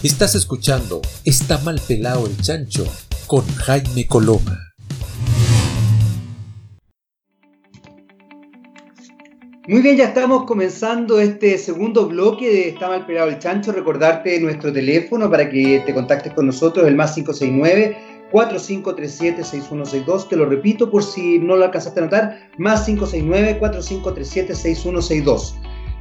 Estás escuchando Está mal pelado el chancho con Jaime Coloma. Muy bien, ya estamos comenzando este segundo bloque de Está mal pelado el chancho. Recordarte nuestro teléfono para que te contactes con nosotros, el más 569 4537-6162. Te lo repito por si no lo alcanzaste a notar, más 569-4537-6162.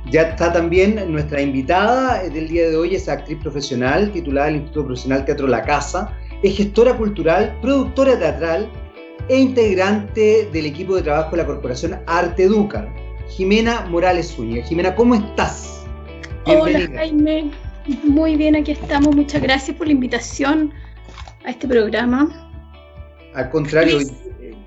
Ya está también nuestra invitada del día de hoy, es actriz profesional titulada del Instituto Profesional Teatro La Casa, es gestora cultural, productora teatral e integrante del equipo de trabajo de la Corporación Arte Educa, Jimena Morales Zúñiga. Jimena, ¿cómo estás? Hola Jaime, muy bien, aquí estamos. Muchas gracias por la invitación a este programa. Al contrario,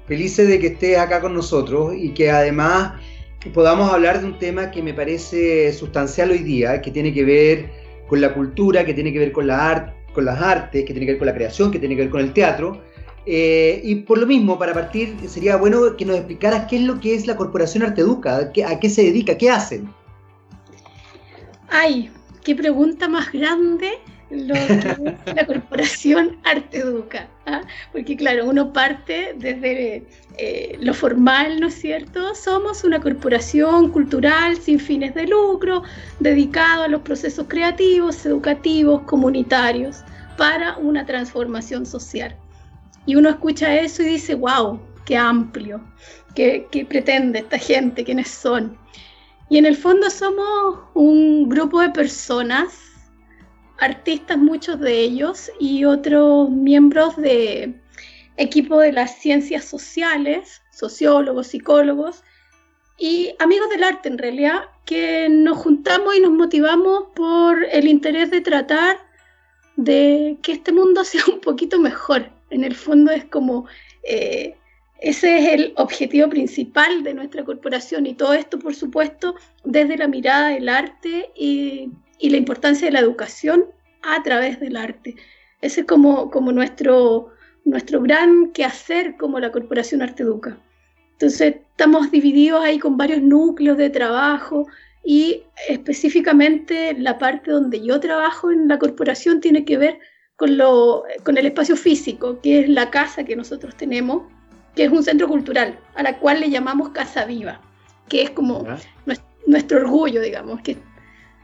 felices de que estés acá con nosotros y que además podamos hablar de un tema que me parece sustancial hoy día, que tiene que ver con la cultura, que tiene que ver con, la con las artes, que tiene que ver con la creación, que tiene que ver con el teatro. Eh, y por lo mismo, para partir, sería bueno que nos explicaras qué es lo que es la Corporación Arteduca, a qué se dedica, qué hacen. Ay, qué pregunta más grande lo que es la corporación Arteduca, ¿ah? porque claro, uno parte desde eh, lo formal, ¿no es cierto? Somos una corporación cultural sin fines de lucro, dedicado a los procesos creativos, educativos, comunitarios, para una transformación social. Y uno escucha eso y dice, wow, qué amplio, qué, qué pretende esta gente, quiénes son. Y en el fondo somos un grupo de personas artistas, muchos de ellos, y otros miembros de equipo de las ciencias sociales, sociólogos, psicólogos, y amigos del arte en realidad, que nos juntamos y nos motivamos por el interés de tratar de que este mundo sea un poquito mejor. En el fondo es como, eh, ese es el objetivo principal de nuestra corporación y todo esto, por supuesto, desde la mirada del arte y y la importancia de la educación a través del arte. Ese es como, como nuestro, nuestro gran quehacer como la Corporación Arte Educa. Entonces estamos divididos ahí con varios núcleos de trabajo y específicamente la parte donde yo trabajo en la corporación tiene que ver con, lo, con el espacio físico, que es la casa que nosotros tenemos, que es un centro cultural, a la cual le llamamos Casa Viva, que es como nuestro orgullo, digamos, que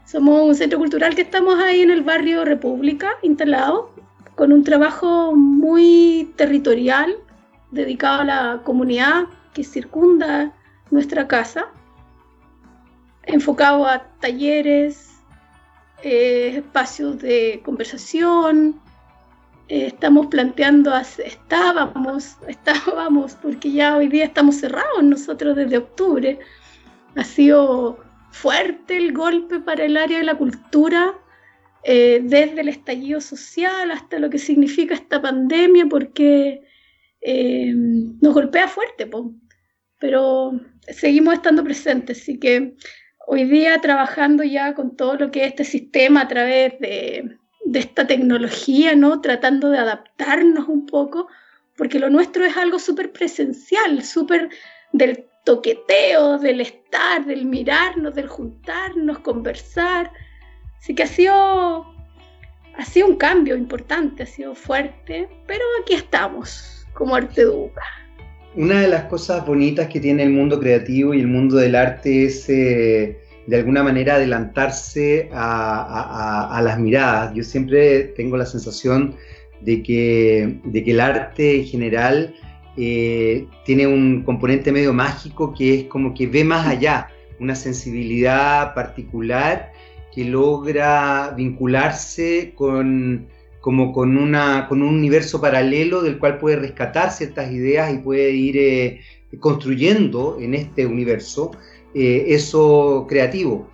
somos un centro cultural que estamos ahí en el barrio República, instalado, con un trabajo muy territorial, dedicado a la comunidad que circunda nuestra casa, enfocado a talleres, eh, espacios de conversación. Eh, estamos planteando, estábamos, estábamos, porque ya hoy día estamos cerrados nosotros desde octubre. Ha sido fuerte el golpe para el área de la cultura, eh, desde el estallido social hasta lo que significa esta pandemia, porque eh, nos golpea fuerte, pero seguimos estando presentes, así que hoy día trabajando ya con todo lo que es este sistema a través de, de esta tecnología, ¿no? Tratando de adaptarnos un poco, porque lo nuestro es algo súper presencial, súper del toqueteo, del estar, del mirarnos, del juntarnos, conversar. Así que ha sido, ha sido un cambio importante, ha sido fuerte, pero aquí estamos, como Arte Educa. Una de las cosas bonitas que tiene el mundo creativo y el mundo del arte es eh, de alguna manera adelantarse a, las miradas. Yo siempre tengo la sensación de que, de que el arte en general eh, tiene un componente medio mágico que es como que ve más allá, una sensibilidad particular que logra vincularse con, como con, una, con un universo paralelo del cual puede rescatar ciertas ideas y puede ir eh, construyendo en este universo eh, eso creativo.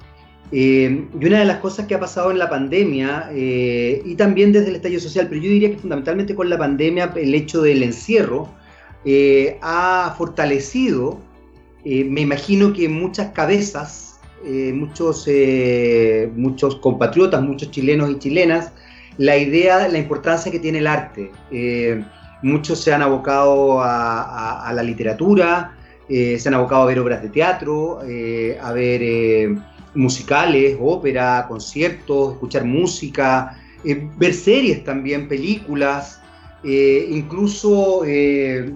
y una de las cosas que ha pasado en la pandemia, y también desde el estallido social, pero yo diría que fundamentalmente con la pandemia, el hecho del encierro, eh, ha fortalecido, eh, me imagino que muchas cabezas, eh, muchos, muchos compatriotas, muchos chilenos y chilenas, la idea, la importancia que tiene el arte. muchos se han abocado a, la literatura, se han abocado a ver obras de teatro, a ver musicales, ópera, conciertos, escuchar música, ver series también, películas, eh, incluso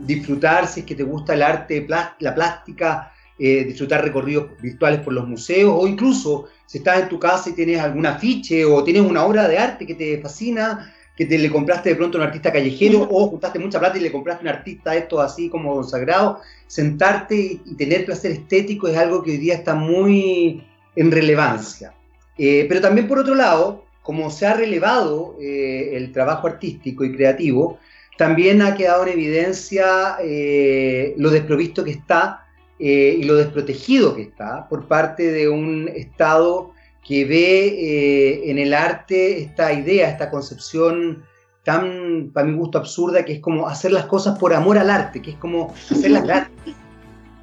disfrutar, si es que te gusta el arte, la plástica, disfrutar recorridos virtuales por los museos o incluso si estás en tu casa y tienes algún afiche o tienes una obra de arte que te fascina, que te le compraste de pronto a un artista callejero o juntaste mucha plata y le compraste a un artista esto así como consagrado, sentarte y, tener placer estético es algo que hoy día está muy en relevancia. Eh, pero también por otro lado, como se ha relevado eh, el trabajo artístico y creativo, también ha quedado en evidencia eh, lo desprovisto que está y lo desprotegido que está por parte de un Estado que ve en el arte esta idea, esta concepción tan, para mi gusto, absurda, que es como hacer las cosas por amor al arte, que es como hacerlas gratis.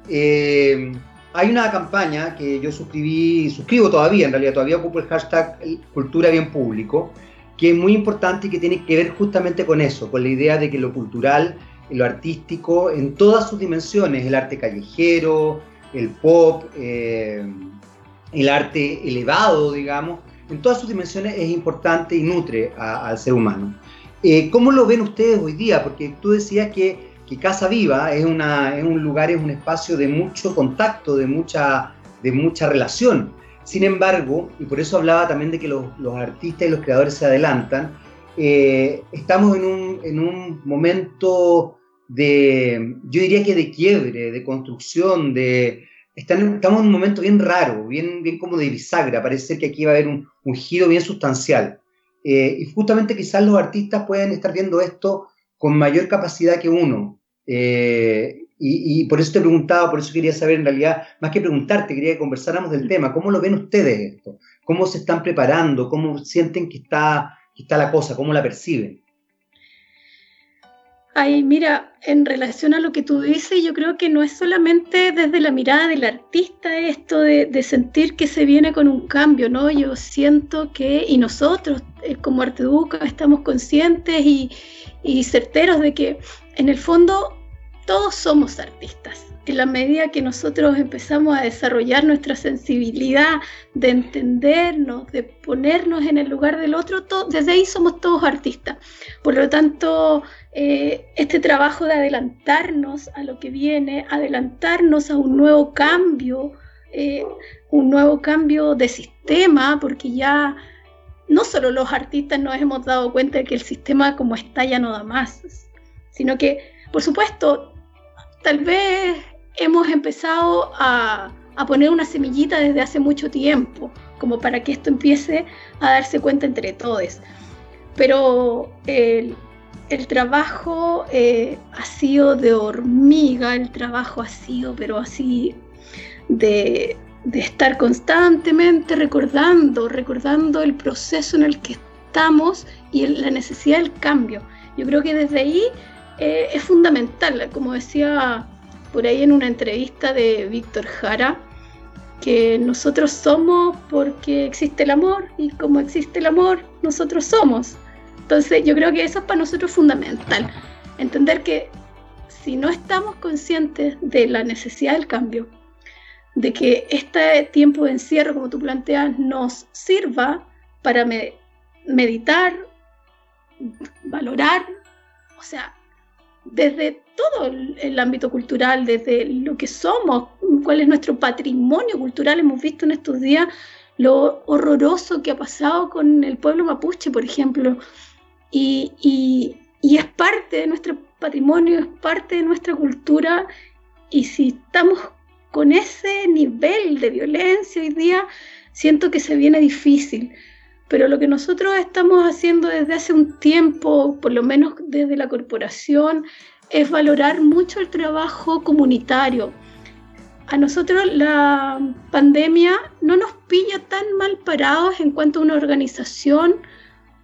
Eh, hay una campaña que yo suscribí, suscribo todavía, en realidad todavía ocupo el hashtag Cultura Bien Público, que es muy importante y que tiene que ver justamente con eso, con la idea de que lo cultural, lo artístico, en todas sus dimensiones, el arte callejero, el pop, eh, el arte elevado, digamos, en todas sus dimensiones es importante y nutre al ser humano. Eh, ¿Cómo lo ven ustedes hoy día? Porque tú decías que, Casa Viva es, un lugar, es un espacio de mucho contacto, de mucha, de mucha relación. Sin embargo, y por eso hablaba también de que los, artistas y los creadores se adelantan, eh, estamos en un, en un, momento de, yo diría que de quiebre, de construcción, de, estamos en un momento bien raro, bien, bien como de bisagra, parece que aquí va a haber un, un giro bien sustancial. Eh, y justamente quizás los artistas pueden estar viendo esto con mayor capacidad que uno. Eh, y, por eso te preguntaba, por eso quería saber en realidad, más que preguntarte, quería que conversáramos del tema. ¿Cómo lo ven ustedes esto? ¿Cómo se están preparando? ¿Cómo sienten que está, que está la cosa? ¿Cómo la perciben? Ay, mira, en relación a lo que tú dices, yo creo que no es solamente desde la mirada del artista esto de, sentir que se viene con un cambio, ¿no? Yo siento que, y nosotros eh, como Arteduca estamos conscientes y, y certeros de que en el fondo todos somos artistas en la medida que nosotros empezamos a desarrollar nuestra sensibilidad de entendernos, de ponernos en el lugar del otro, desde ahí somos todos artistas. Por lo tanto, eh, este trabajo de adelantarnos a lo que viene, adelantarnos a un nuevo cambio, eh, un nuevo cambio de sistema, porque ya no solo los artistas nos hemos dado cuenta de que el sistema como está ya no da más, sino que, por supuesto, tal vez hemos empezado a, poner una semillita desde hace mucho tiempo, como para que esto empiece a darse cuenta entre todos. Pero el, trabajo eh, ha sido de hormiga, el trabajo ha sido, pero así, de, estar constantemente recordando, recordando el proceso en el que estamos y la necesidad del cambio. Yo creo que desde ahí eh, es fundamental, como decía por ahí en una entrevista de Víctor Jara, que nosotros somos porque existe el amor y como existe el amor, nosotros somos. Entonces yo creo que eso es para nosotros fundamental, entender que si no estamos conscientes de la necesidad del cambio, de que este tiempo de encierro, como tú planteas, nos sirva para meditar, valorar, o sea, desde todo el ámbito cultural, desde lo que somos, cuál es nuestro patrimonio cultural. Hemos visto en estos días lo horroroso que ha pasado con el pueblo mapuche, por ejemplo, y, es parte de nuestro patrimonio, es parte de nuestra cultura, y si estamos con ese nivel de violencia hoy día, siento que se viene difícil. Pero lo que nosotros estamos haciendo desde hace un tiempo, por lo menos desde la corporación, es valorar mucho el trabajo comunitario. A nosotros la pandemia no nos pilla tan mal parados en cuanto a una organización,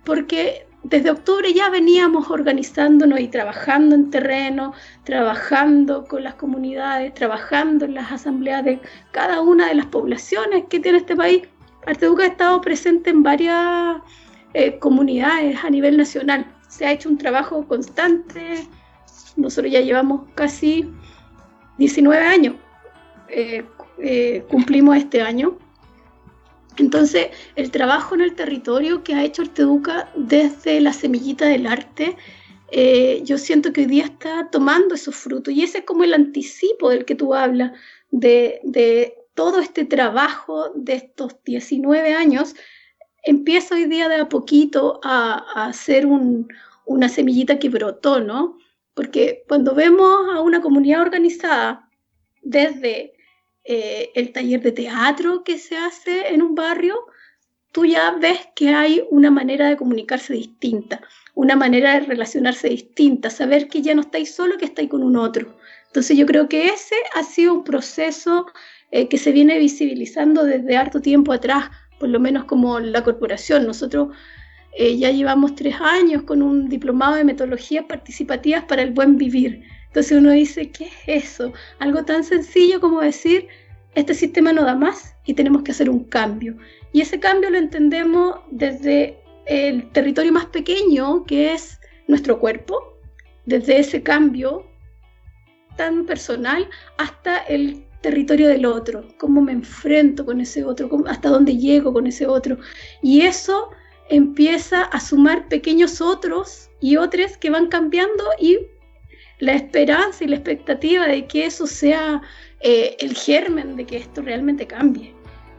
porque desde octubre ya veníamos organizándonos y trabajando en terreno, trabajando con las comunidades, trabajando en las asambleas de cada una de las poblaciones que tiene este país. Arteduca ha estado presente en varias eh, comunidades a nivel nacional. Se ha hecho un trabajo constante nosotros ya llevamos casi 19 años, eh, eh, cumplimos este año. Entonces, el trabajo en el territorio que ha hecho Arteduca desde la semillita del arte, eh, yo siento que hoy día está tomando esos frutos y ese es como el anticipo del que tú hablas, de, todo este trabajo de estos 19 años, empieza hoy día de a poquito a, a ser una semillita que brotó, ¿no? Porque cuando vemos a una comunidad organizada desde eh, el taller de teatro que se hace en un barrio, tú ya ves que hay una manera de comunicarse distinta, una manera de relacionarse distinta, saber que ya no estáis solo, que estáis con un otro. Entonces yo creo que ese ha sido un proceso eh, que se viene visibilizando desde harto tiempo atrás, por lo menos como la corporación. Nosotros eh, ya llevamos tres años con un diplomado de metodologías participativas para el buen vivir. Entonces uno dice, ¿qué es eso? Algo tan sencillo como decir, este sistema no da más y tenemos que hacer un cambio. Y ese cambio lo entendemos desde el territorio más pequeño, que es nuestro cuerpo, desde ese cambio tan personal hasta el territorio del otro, cómo me enfrento con ese otro, hasta dónde llego con ese otro. Y eso empieza a sumar pequeños otros y otros que van cambiando y la esperanza y la expectativa de que eso sea eh, el germen de que esto realmente cambie,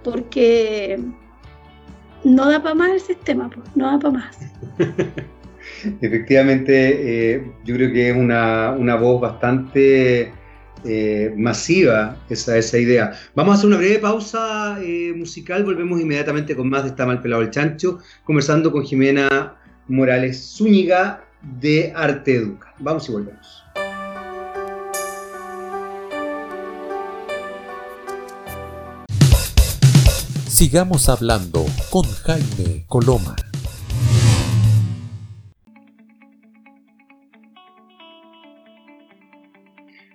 porque no da para más el sistema, pues, no da para más. Efectivamente, eh, yo creo que es una, voz bastante eh, masiva esa, esa idea. Vamos a hacer una breve pausa musical, volvemos inmediatamente con más de Está mal pelado el chancho, conversando con Jimena Morales Zúñiga de Arte Educa. Vamos y volvemos. Sigamos hablando con Jaime Coloma.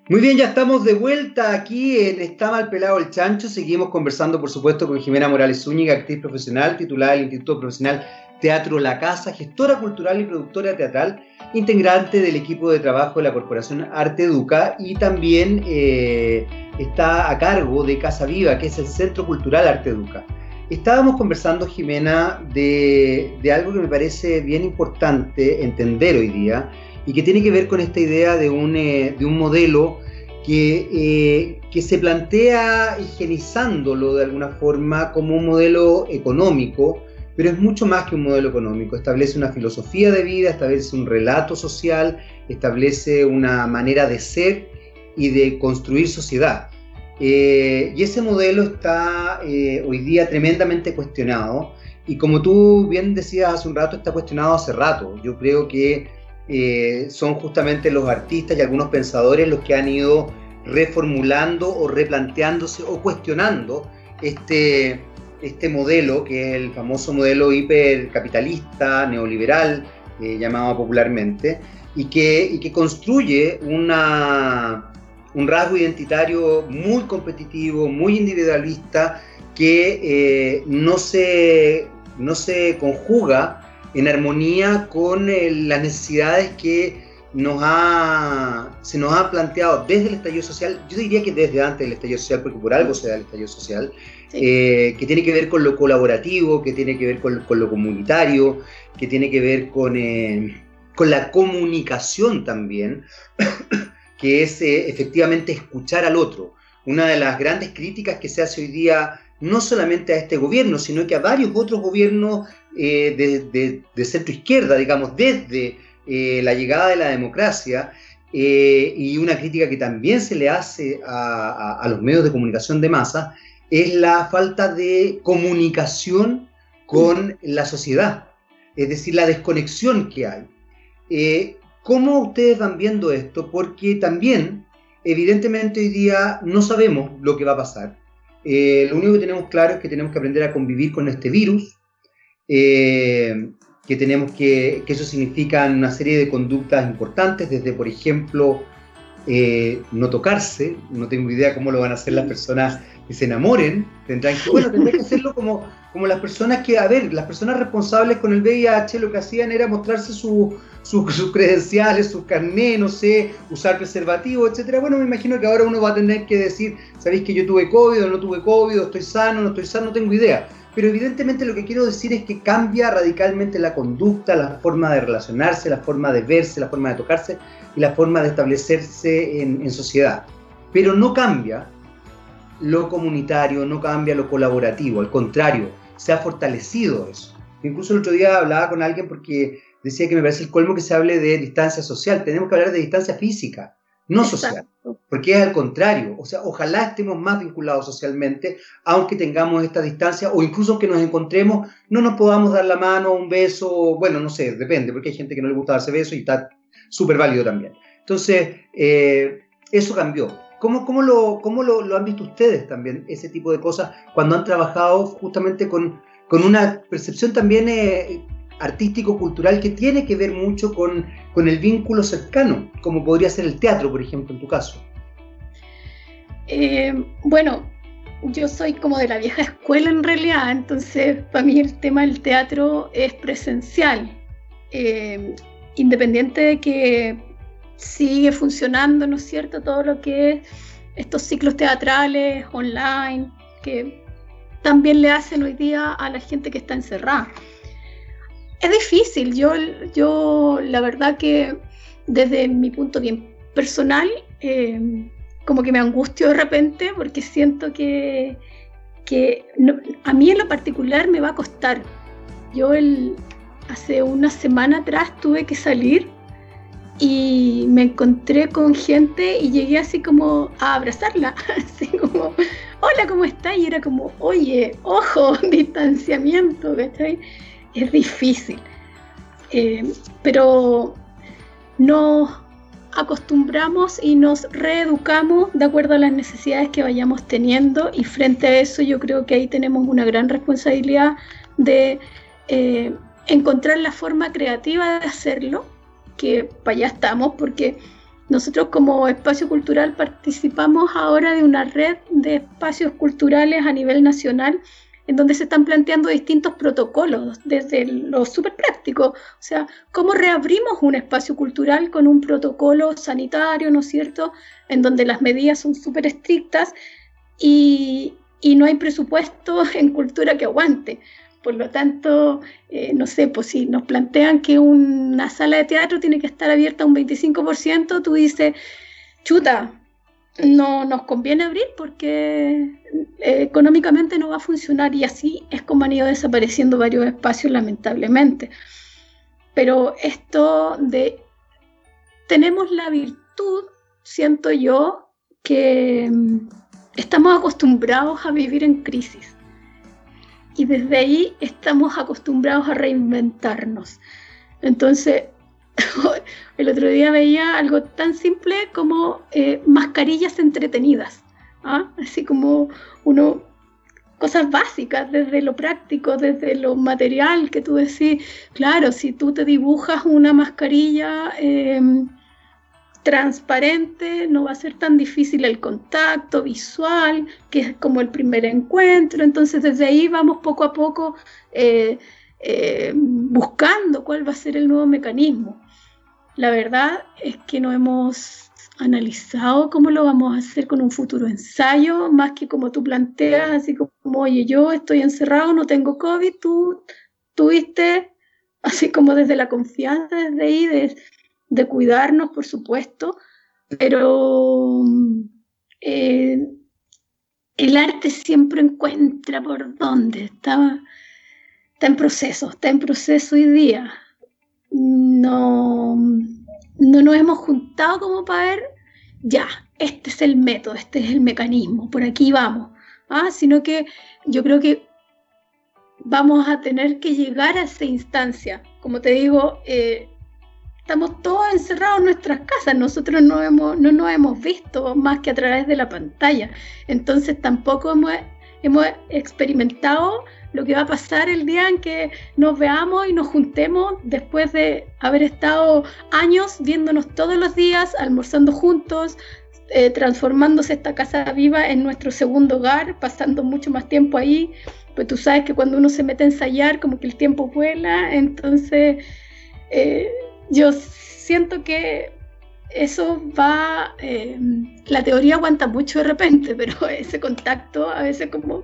Muy bien, ya estamos de vuelta aquí en Está mal pelado el chancho. Seguimos conversando, por supuesto, con Jimena Morales Zúñiga, actriz profesional, titulada del Instituto Profesional Teatro La Casa, gestora cultural y productora teatral, integrante del equipo de trabajo de la Corporación Arte Educa y también eh, está a cargo de Casa Viva, que es el Centro Cultural Arte Educa. Estábamos conversando, Jimena, de, algo que me parece bien importante entender hoy día y que tiene que ver con esta idea de un, eh, modelo que, eh, que se plantea higienizándolo de alguna forma como un modelo económico, pero es mucho más que un modelo económico. Establece una filosofía de vida, establece un relato social, establece una manera de ser y de construir sociedad. Eh, y ese modelo está eh, hoy día tremendamente cuestionado y como tú bien decías hace un rato, está cuestionado hace rato. Yo creo que eh, son justamente los artistas y algunos pensadores los que han ido reformulando o replanteándose o cuestionando este, este modelo, que es el famoso modelo hipercapitalista, neoliberal, llamado popularmente, y que, y que construye una, un rasgo identitario muy competitivo, muy individualista, que eh, no, se, no se conjuga en armonía con eh, las necesidades que nos ha, se nos ha planteado desde el estallido social, yo diría que desde antes del estallido social, porque por algo se da el estallido social, eh, que tiene que ver con lo colaborativo, que tiene que ver con, con lo comunitario, que tiene que ver con, con la comunicación también, que es eh, efectivamente escuchar al otro. Una de las grandes críticas que se hace hoy día, no solamente a este gobierno, sino que a varios otros gobiernos eh, de, centro izquierda, digamos, desde eh, la llegada de la democracia, y una crítica que también se le hace a, los medios de comunicación de masa, es la falta de comunicación con la sociedad, es decir, la desconexión que hay. ¿Cómo ustedes van viendo esto? Porque también, evidentemente, hoy día no sabemos lo que va a pasar. Eh, lo único que tenemos claro es que tenemos que aprender a convivir con este virus, eh, que tenemos que, que eso significa una serie de conductas importantes, desde, por ejemplo, eh, no tocarse, no tengo idea cómo lo van a hacer las personas que se enamoren, tendrán que, bueno, tendrán que hacerlo como, como las personas que, a ver, las personas responsables con el VIH lo que hacían era mostrarse su, sus credenciales, sus carnés, no sé, usar preservativo, etcétera. Bueno, me imagino que ahora uno va a tener que decir, ¿sabéis que yo tuve COVID o no tuve COVID, estoy sano, no estoy sano? No tengo idea. pero evidentemente lo que quiero decir es que cambia radicalmente la conducta, la forma de relacionarse, la forma de verse, la forma de tocarse y la forma de establecerse en, en sociedad. Pero no cambia lo comunitario, no cambia lo colaborativo, al contrario, se ha fortalecido eso. Incluso el otro día hablaba con alguien porque decía que me parece el colmo que se hable de distancia social, tenemos que hablar de distancia física, no social, porque es al contrario, o sea, ojalá estemos más vinculados socialmente, aunque tengamos esta distancia, o incluso que nos encontremos, no nos podamos dar la mano, un beso, bueno, no sé, depende, porque hay gente que no le gusta darse besos y está súper válido también. Entonces, eh, eso cambió. ¿Cómo, cómo, lo, cómo lo, lo, han visto ustedes también, ese tipo de cosas, cuando han trabajado justamente con, con una percepción también eh, artístico-cultural que tiene que ver mucho con, con, el vínculo cercano, como podría ser el teatro, por ejemplo, en tu caso? Eh, bueno, yo soy como de la vieja escuela en realidad, entonces para mí el tema del teatro es presencial. Eh, independiente de que sigue funcionando, ¿no es cierto? Todo lo que es estos ciclos teatrales online, que también le hacen hoy día a la gente que está encerrada. Es difícil, yo, yo la verdad que desde mi punto bien personal, eh, como que me angustio de repente porque siento que, que a mí en lo particular me va a costar. Yo el, hace una semana atrás tuve que salir y me encontré con gente y llegué así como a abrazarla, así como, hola, ¿cómo está? Y era como, oye, ojo, distanciamiento, ¿cachai? Es difícil. Eh, pero nos acostumbramos y nos reeducamos de acuerdo a las necesidades que vayamos teniendo y frente a eso yo creo que ahí tenemos una gran responsabilidad de eh, encontrar la forma creativa de hacerlo que para allá estamos, porque nosotros como espacio cultural participamos ahora de una red de espacios culturales a nivel nacional en donde se están planteando distintos protocolos, desde lo súper práctico, o sea, cómo reabrimos un espacio cultural con un protocolo sanitario, ¿no es cierto?, en donde las medidas son súper estrictas y, y no hay presupuesto en cultura que aguante. Por lo tanto, eh, no sé, pues si nos plantean que una sala de teatro tiene que estar abierta un 25%, tú dices, chuta, no nos conviene abrir porque eh, económicamente no va a funcionar y así es como han ido desapareciendo varios espacios lamentablemente. Pero esto de tenemos la virtud, siento yo, que mm, estamos acostumbrados a vivir en crisis y desde ahí estamos acostumbrados a reinventarnos. Entonces, el otro día veía algo tan simple como eh, mascarillas entretenidas, ¿ah? así como uno, cosas básicas, desde lo práctico, desde lo material, que tú decís, claro, si tú te dibujas una mascarilla, eh, transparente, no va a ser tan difícil el contacto visual, que es como el primer encuentro. Entonces desde ahí vamos poco a poco eh, buscando cuál va a ser el nuevo mecanismo. La verdad es que no hemos analizado cómo lo vamos a hacer con un futuro ensayo, más que como tú planteas, así como, oye, yo estoy encerrado, no tengo COVID, tú tuviste, así como desde la confianza, desde ahí, de, cuidarnos, por supuesto, pero eh, el arte siempre encuentra por dónde, está, está en proceso, está en proceso hoy día. No, no nos hemos juntado como para ver, ya, este es el método, este es el mecanismo, por aquí vamos, ¿ah? sino que yo creo que vamos a tener que llegar a esa instancia. Como te digo, eh, estamos todos encerrados en nuestras casas, nosotros no, hemos, no nos hemos visto más que a través de la pantalla, entonces tampoco hemos, hemos experimentado lo que va a pasar el día en que nos veamos y nos juntemos después de haber estado años viéndonos todos los días, almorzando juntos, eh, transformándose esta casa viva en nuestro segundo hogar, pasando mucho más tiempo ahí. Pues tú sabes que cuando uno se mete a ensayar, como que el tiempo vuela, entonces eh, yo siento que eso va, eh, la teoría aguanta mucho de repente, pero ese contacto a veces como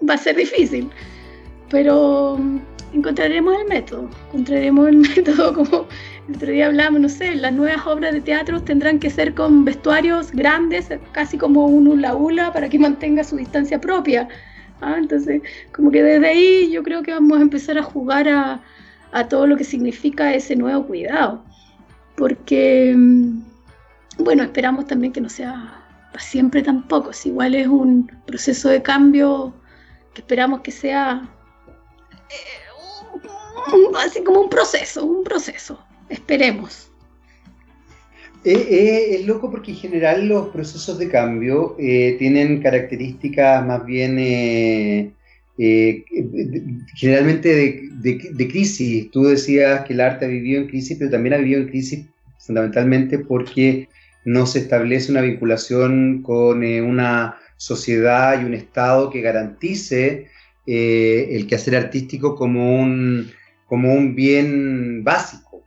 va a ser difícil, pero encontraremos el método, encontraremos el método como el otro día hablamos, no sé, las nuevas obras de teatro tendrán que ser con vestuarios grandes, casi como un hula hula, para que mantenga su distancia propia. ¿ah? Entonces, como que desde ahí yo creo que vamos a empezar a jugar a, a todo lo que significa ese nuevo cuidado. Porque, mm, bueno, esperamos también que no sea para siempre tampoco, si igual es un proceso de cambio que esperamos que sea eh, así como un proceso, un proceso. Esperemos. Eh, eh, es loco porque en general los procesos de cambio tienen características más bien generalmente de, crisis. Tú decías que el arte ha vivido en crisis, pero también ha vivido en crisis fundamentalmente porque no se establece una vinculación con una sociedad y un Estado que garantice el quehacer artístico como un, como un bien básico.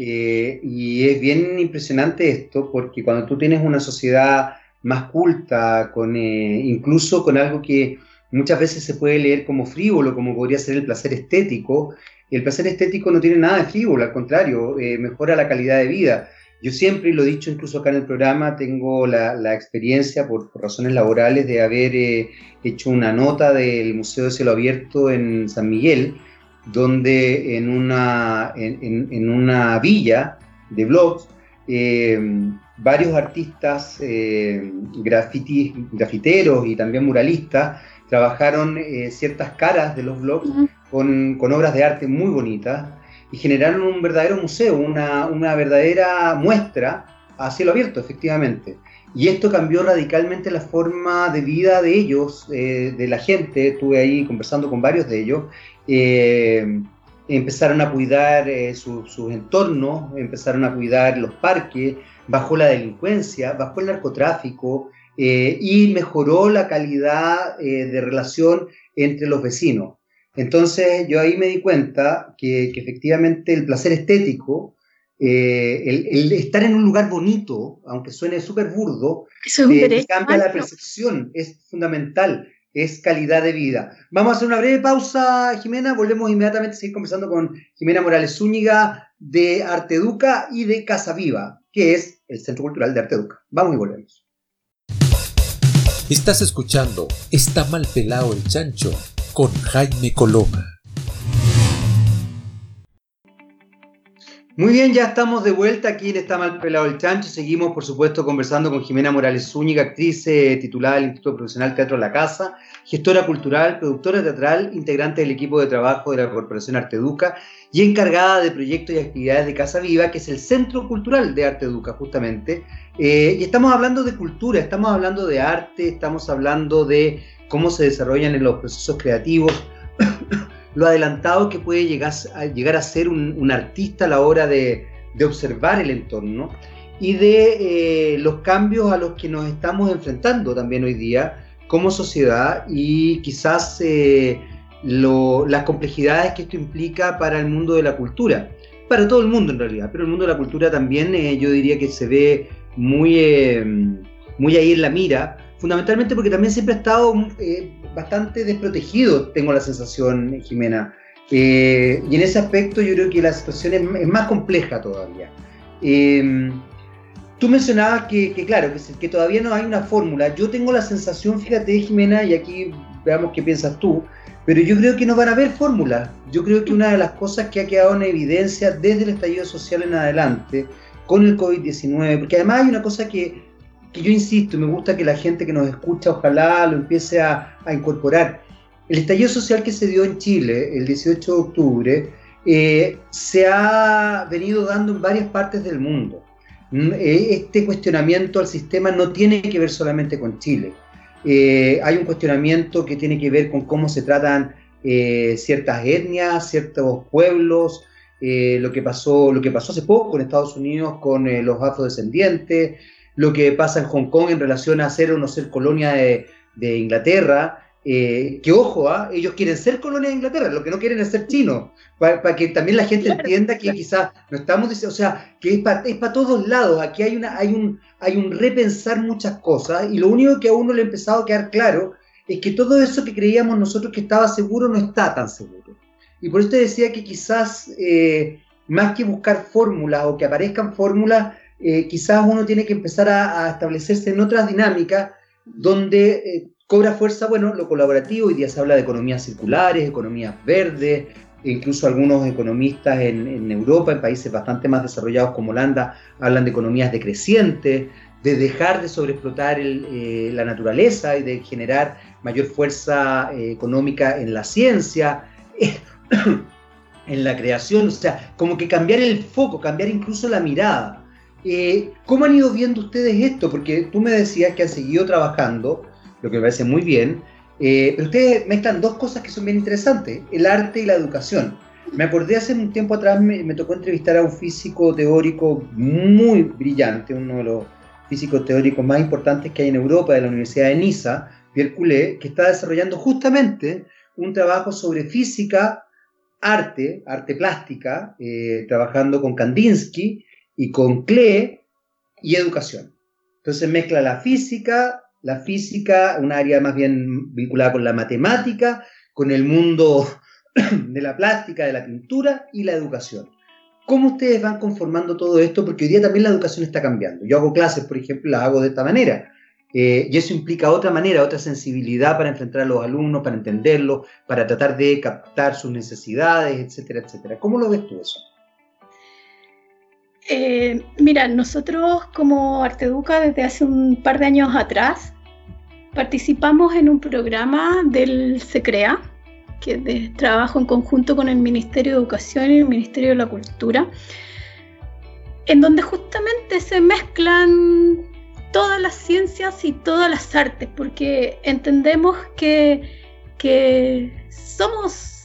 Eh, y es bien impresionante esto porque cuando tú tienes una sociedad más culta, con, eh, incluso con algo que muchas veces se puede leer como frívolo, como podría ser el placer estético, el placer estético no tiene nada de frívolo, al contrario, eh, mejora la calidad de vida. Yo siempre, y lo he dicho incluso acá en el programa, tengo la, la experiencia por, razones laborales de haber hecho una nota del Museo de Cielo Abierto en San Miguel, donde en una, en, una villa de blogs, eh, varios artistas eh, grafiteros y también muralistas trabajaron eh, ciertas caras de los blogs con, obras de arte muy bonitas y generaron un verdadero museo, una, una verdadera muestra a cielo abierto, efectivamente. Y esto cambió radicalmente la forma de vida de ellos, de la gente. Estuve ahí conversando con varios de ellos eh, empezaron a cuidar eh, sus entornos, empezaron a cuidar los parques, bajó la delincuencia, bajó el narcotráfico eh, y mejoró la calidad de relación entre los vecinos. Entonces yo ahí me di cuenta que, efectivamente el placer estético, el, estar en un lugar bonito, aunque suene súper burdo, cambia la percepción, es fundamental es calidad de vida. Vamos a hacer una breve pausa, Jimena. Volvemos inmediatamente a seguir conversando con Jimena Morales Zúñiga de Arteduca y de Casa Viva, que es el Centro Cultural de Arteduca. Vamos y volvemos. Estás escuchando Está mal pelado el chancho con Jaime Coloma. Muy bien, ya estamos de vuelta aquí en Está Mal Pelado el Chancho. Seguimos, por supuesto, conversando con Jimena Morales Zúñiga, actriz eh, titulada del Instituto Profesional Teatro La Casa, gestora cultural, productora teatral, integrante del equipo de trabajo de la Corporación Arteduca y encargada de proyectos y actividades de Casa Viva, que es el Centro Cultural de Arteduca, justamente. Eh, y estamos hablando de cultura, estamos hablando de arte, estamos hablando de cómo se desarrollan en los procesos creativos. Lo adelantado que puede llegar a, llegar a ser un, artista a la hora de, observar el entorno y de eh, los cambios a los que nos estamos enfrentando también hoy día como sociedad y quizás eh, las complejidades que esto implica para el mundo de la cultura, para todo el mundo en realidad, pero el mundo de la cultura también eh, yo diría que se ve muy, muy ahí en la mira, fundamentalmente porque también siempre ha estado bastante desprotegido, tengo la sensación, Jimena. Eh, y en ese aspecto yo creo que la situación es, más compleja todavía. Eh, tú mencionabas que, claro, que, que, todavía no hay una fórmula. Yo tengo la sensación, fíjate, Jimena, y aquí veamos qué piensas tú, pero yo creo que no van a haber fórmulas. Yo creo que una de las cosas que ha quedado en evidencia desde el estallido social en adelante, con el COVID-19, porque además hay una cosa que que yo insisto, me gusta que la gente que nos escucha ojalá lo empiece a, incorporar. El estallido social que se dio en Chile el 18 de octubre eh, se ha venido dando en varias partes del mundo. Mm, eh, este cuestionamiento al sistema no tiene que ver solamente con Chile. Eh, hay un cuestionamiento que tiene que ver con cómo se tratan ciertas etnias, ciertos pueblos, lo, que pasó, lo que pasó hace poco en Estados Unidos con los afrodescendientes, lo que pasa en Hong Kong en relación a ser o no ser colonia de, Inglaterra, eh, que ojo, ¿ah? ellos quieren ser colonia de Inglaterra, lo que no quieren es ser chinos, para, que también la gente entienda que quizás no estamos diciendo, o sea, que es para es todos lados, aquí hay, una, hay, un, hay un repensar muchas cosas y lo único que a uno le ha empezado a quedar claro es que todo eso que creíamos nosotros que estaba seguro no está tan seguro. Y por eso te decía que quizás eh, más que buscar fórmulas o que aparezcan fórmulas, eh, quizás uno tiene que empezar a, establecerse en otras dinámicas donde eh, cobra fuerza, bueno, lo colaborativo, hoy día se habla de economías circulares, economías verdes, incluso algunos economistas en, Europa, en países bastante más desarrollados como Holanda, hablan de economías decrecientes, de dejar de sobreexplotar eh, la naturaleza y de generar mayor fuerza económica en la ciencia, en la creación, o sea, como que cambiar el foco, cambiar incluso la mirada. Eh, ¿Cómo han ido viendo ustedes esto? Porque tú me decías que han seguido trabajando, lo que me parece muy bien, eh, pero ustedes mezclan dos cosas que son bien interesantes, el arte y la educación. Me acordé hace un tiempo atrás, me, tocó entrevistar a un físico teórico muy brillante, uno de los físicos teóricos más importantes que hay en Europa, de la Universidad de Niza, Pierre Coulet, que está desarrollando justamente un trabajo sobre física, arte, arte plástica, eh, trabajando con Kandinsky, y con CLE y educación. Entonces mezcla la física, la física, un área más bien vinculada con la matemática, con el mundo de la plástica, de la pintura y la educación. ¿Cómo ustedes van conformando todo esto? Porque hoy día también la educación está cambiando. Yo hago clases, por ejemplo, las hago de esta manera. Eh, y eso implica otra manera, otra sensibilidad para enfrentar a los alumnos, para entenderlos, para tratar de captar sus necesidades, etcétera, etcétera. ¿Cómo lo ves tú eso? Eh, mira, nosotros como Arteduca desde hace un par de años atrás participamos en un programa del SECREA, que es trabajo en conjunto con el Ministerio de Educación y el Ministerio de la Cultura, en donde justamente se mezclan todas las ciencias y todas las artes, porque entendemos que somos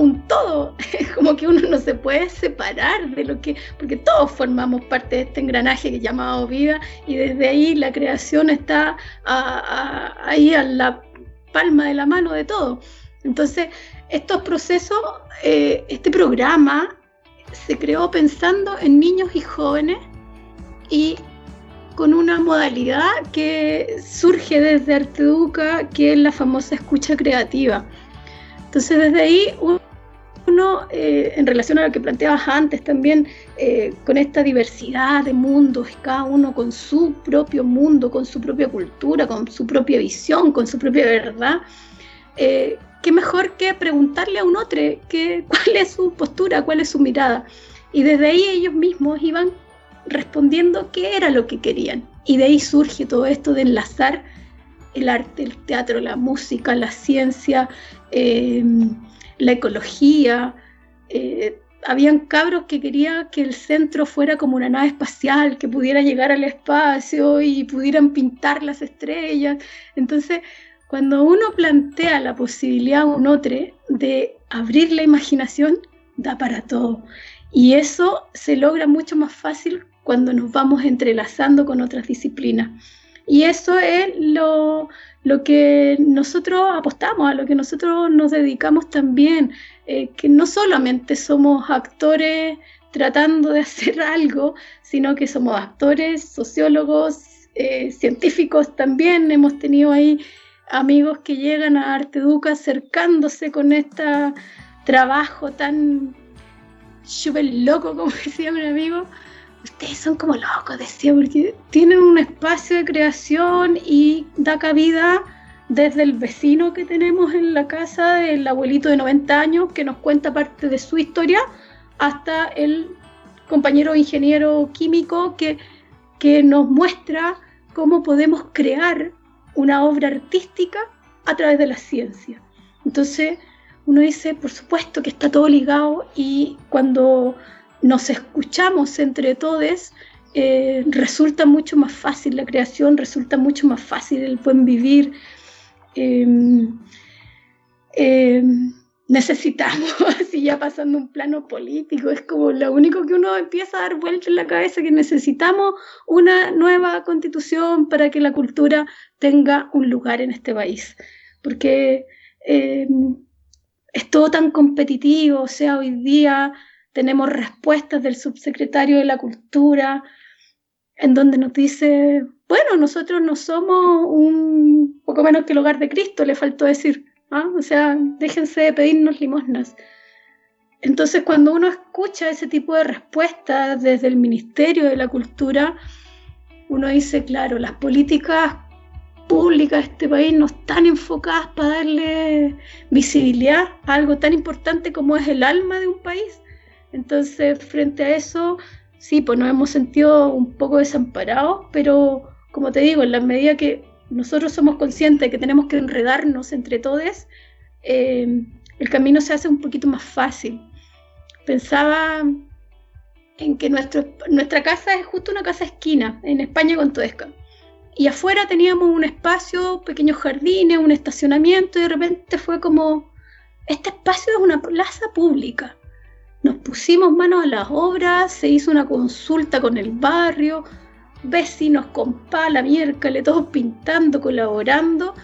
un todo, como que uno no se puede separar de lo que, porque todos formamos parte de este engranaje que llamado vida y desde ahí la creación está ahí a la palma de la mano de todo. Entonces, estos procesos, eh, este programa se creó pensando en niños y jóvenes y con una modalidad que surge desde Arteduca, que es la famosa escucha creativa. Entonces desde ahí eh, en relación a lo que planteabas antes también, eh, con esta diversidad de mundos, cada uno con su propio mundo, con su propia cultura, con su propia visión, con su propia verdad, eh, qué mejor que preguntarle a un otro que, cuál es su postura, cuál es su mirada. Y desde ahí ellos mismos iban respondiendo qué era lo que querían. Y de ahí surge todo esto de enlazar el arte, el teatro, la música, la ciencia, eh, la ecología. Eh, habían cabros que querían que el centro fuera como una nave espacial, que pudiera llegar al espacio y pudieran pintar las estrellas. Entonces, cuando uno plantea la posibilidad a un otro de abrir la imaginación, da para todo. Y eso se logra mucho más fácil cuando nos vamos entrelazando con otras disciplinas. Y eso es lo, que nosotros apostamos, a lo que nosotros nos dedicamos también, eh, que no solamente somos actores tratando de hacer algo, sino que somos actores, sociólogos, eh, científicos también. Hemos tenido ahí amigos que llegan a Arte Educa acercándose con este trabajo tan súper loco, como decía mi amigo, ustedes son como locos, decía, porque tienen un espacio de creación y da cabida desde el vecino que tenemos en la casa, el abuelito de 90 años que nos cuenta parte de su historia, hasta el compañero ingeniero químico que, que nos muestra cómo podemos crear una obra artística a través de la ciencia. Entonces, uno dice, por supuesto que está todo ligado y cuando nos escuchamos entre todos, eh, resulta mucho más fácil la creación, resulta mucho más fácil el buen vivir. Em, em, necesitamos, así ya pasando un plano político, es como lo único que uno empieza a dar vuelta en la cabeza, que necesitamos una nueva constitución para que la cultura tenga un lugar en este país. Porque em, es todo tan competitivo, o sea, hoy día tenemos respuestas del subsecretario de la Cultura. en donde nos dice, bueno, nosotros no somos un poco menos que el hogar de Cristo, le faltó decir, ¿ah? o sea, déjense de pedirnos limosnas. Entonces, cuando uno escucha ese tipo de respuestas desde el Ministerio de la Cultura, uno dice, claro, las políticas públicas de este país no están enfocadas para darle visibilidad a algo tan importante como es el alma de un país. Entonces, frente a eso, sí, pues nos hemos sentido un poco desamparados, pero como te digo, en la medida que nosotros somos conscientes de que tenemos que enredarnos entre todos, eh, el camino se hace un poquito más fácil. Pensaba en que nuestro, nuestra casa es justo una casa esquina en España con Toesca y afuera teníamos un espacio, pequeños jardines, un estacionamiento y de repente fue como, este espacio es una plaza pública. Nos pusimos manos a las obras, se hizo una consulta con el barrio, vecinos con pala, miércoles, todos pintando, colaborando,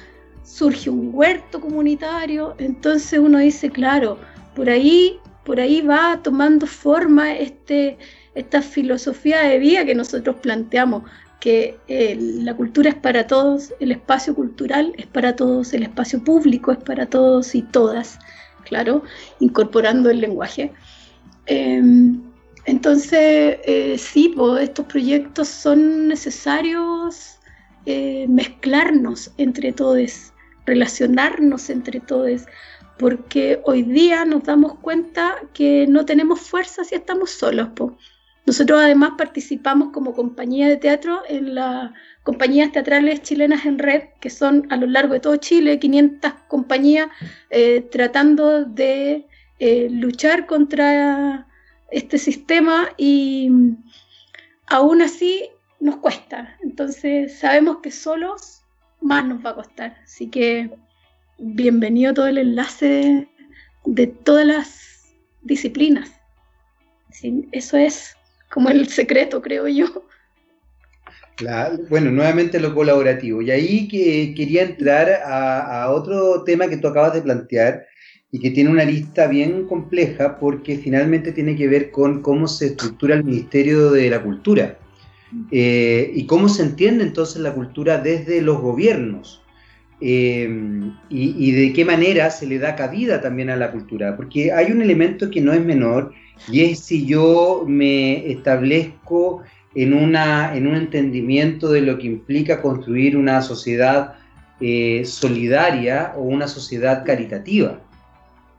surge un huerto comunitario, entonces uno dice, claro, por ahí, por ahí va tomando forma este, esta filosofía de vida que nosotros planteamos que eh, la cultura es para todos, el espacio cultural es para todos, el espacio público es para todos y todas, claro, incorporando el lenguaje. Em, entonces, eh, sí, estos proyectos son necesarios eh, mezclarnos entre todos, relacionarnos entre todos, porque hoy día nos damos cuenta que no tenemos fuerza si estamos solos. Po. Nosotros además participamos como compañía de teatro en las compañías teatrales chilenas en red, que son a lo largo de todo Chile 500 compañías eh, tratando de eh, luchar contra este sistema y aún así nos cuesta. Entonces sabemos que solos más nos va a costar. Así que bienvenido todo el enlace de, todas las disciplinas. eso es como el secreto, creo yo. bueno, nuevamente lo colaborativo. Y ahí que quería entrar a, otro tema que tú acabas de plantear y que tiene una lista bien compleja porque finalmente tiene que ver con cómo se estructura el Ministerio de la Cultura eh, y cómo se entiende entonces la cultura desde los gobiernos. Eh, y, de qué manera se le da cabida también a la cultura, porque hay un elemento que no es menor y es si yo me establezco en, una, en un entendimiento de lo que implica construir una sociedad eh, solidaria o una sociedad caritativa.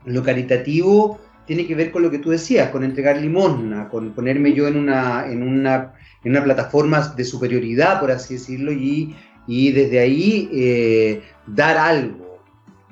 Lo caritativo tiene que ver con lo que tú decías, con entregar limosna, con ponerme yo en una, en una, en una plataforma de superioridad, por así decirlo, y, y desde ahí eh, dar algo.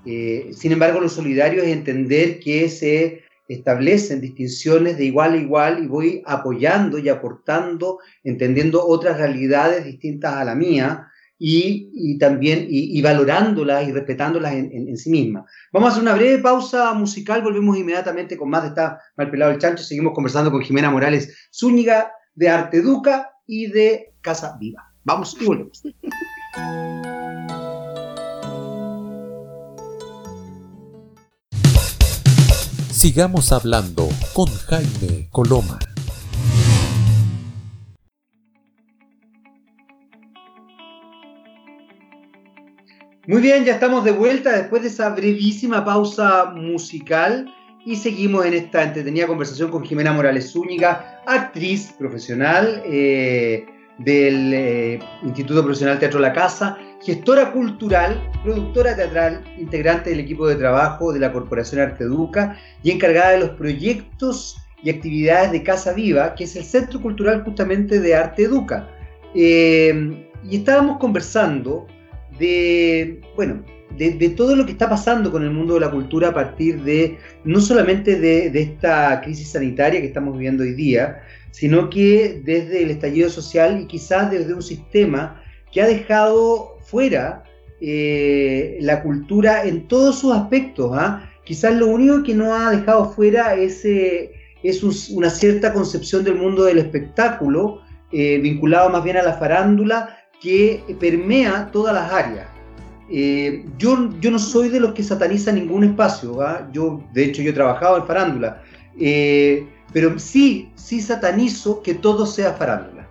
Eh, sin embargo, lo solidario es entender que se establecen distinciones de igual a igual y voy apoyando y aportando, entendiendo otras realidades distintas a la mía y, también y, valorándolas y respetándolas en, sí mismas. Vamos a hacer una breve pausa musical, volvemos inmediatamente con más de esta Mal Pelado el Chancho, seguimos conversando con Jimena Morales Zúñiga de Arte Educa y de Casa Viva. Vamos y volvemos. Sigamos hablando con Jaime Coloma. Muy bien, ya estamos de vuelta después de esa brevísima pausa musical y seguimos en esta entretenida conversación con Jimena Morales Zúñiga, actriz profesional eh, del eh, Instituto Profesional Teatro La Casa gestora cultural, productora teatral, integrante del equipo de trabajo de la Corporación Arte Educa y encargada de los proyectos y actividades de Casa Viva, que es el centro cultural justamente de Arte Educa. Eh, y estábamos conversando de, bueno, todo lo que está pasando con el mundo de la cultura a partir de, no solamente de, de esta crisis sanitaria que estamos viviendo hoy día, sino que desde el estallido social y quizás desde un sistema que ha dejado fuera eh, la cultura en todos sus aspectos. ¿ah? Quizás lo único que no ha dejado fuera es, eh, es una cierta concepción del mundo del espectáculo, eh, vinculado más bien a la farándula, que permea todas las áreas. yo, yo no soy de los que sataniza ningún espacio, yo de hecho yo he trabajado en farándula, pero sí, sí satanizo que todo sea farándula.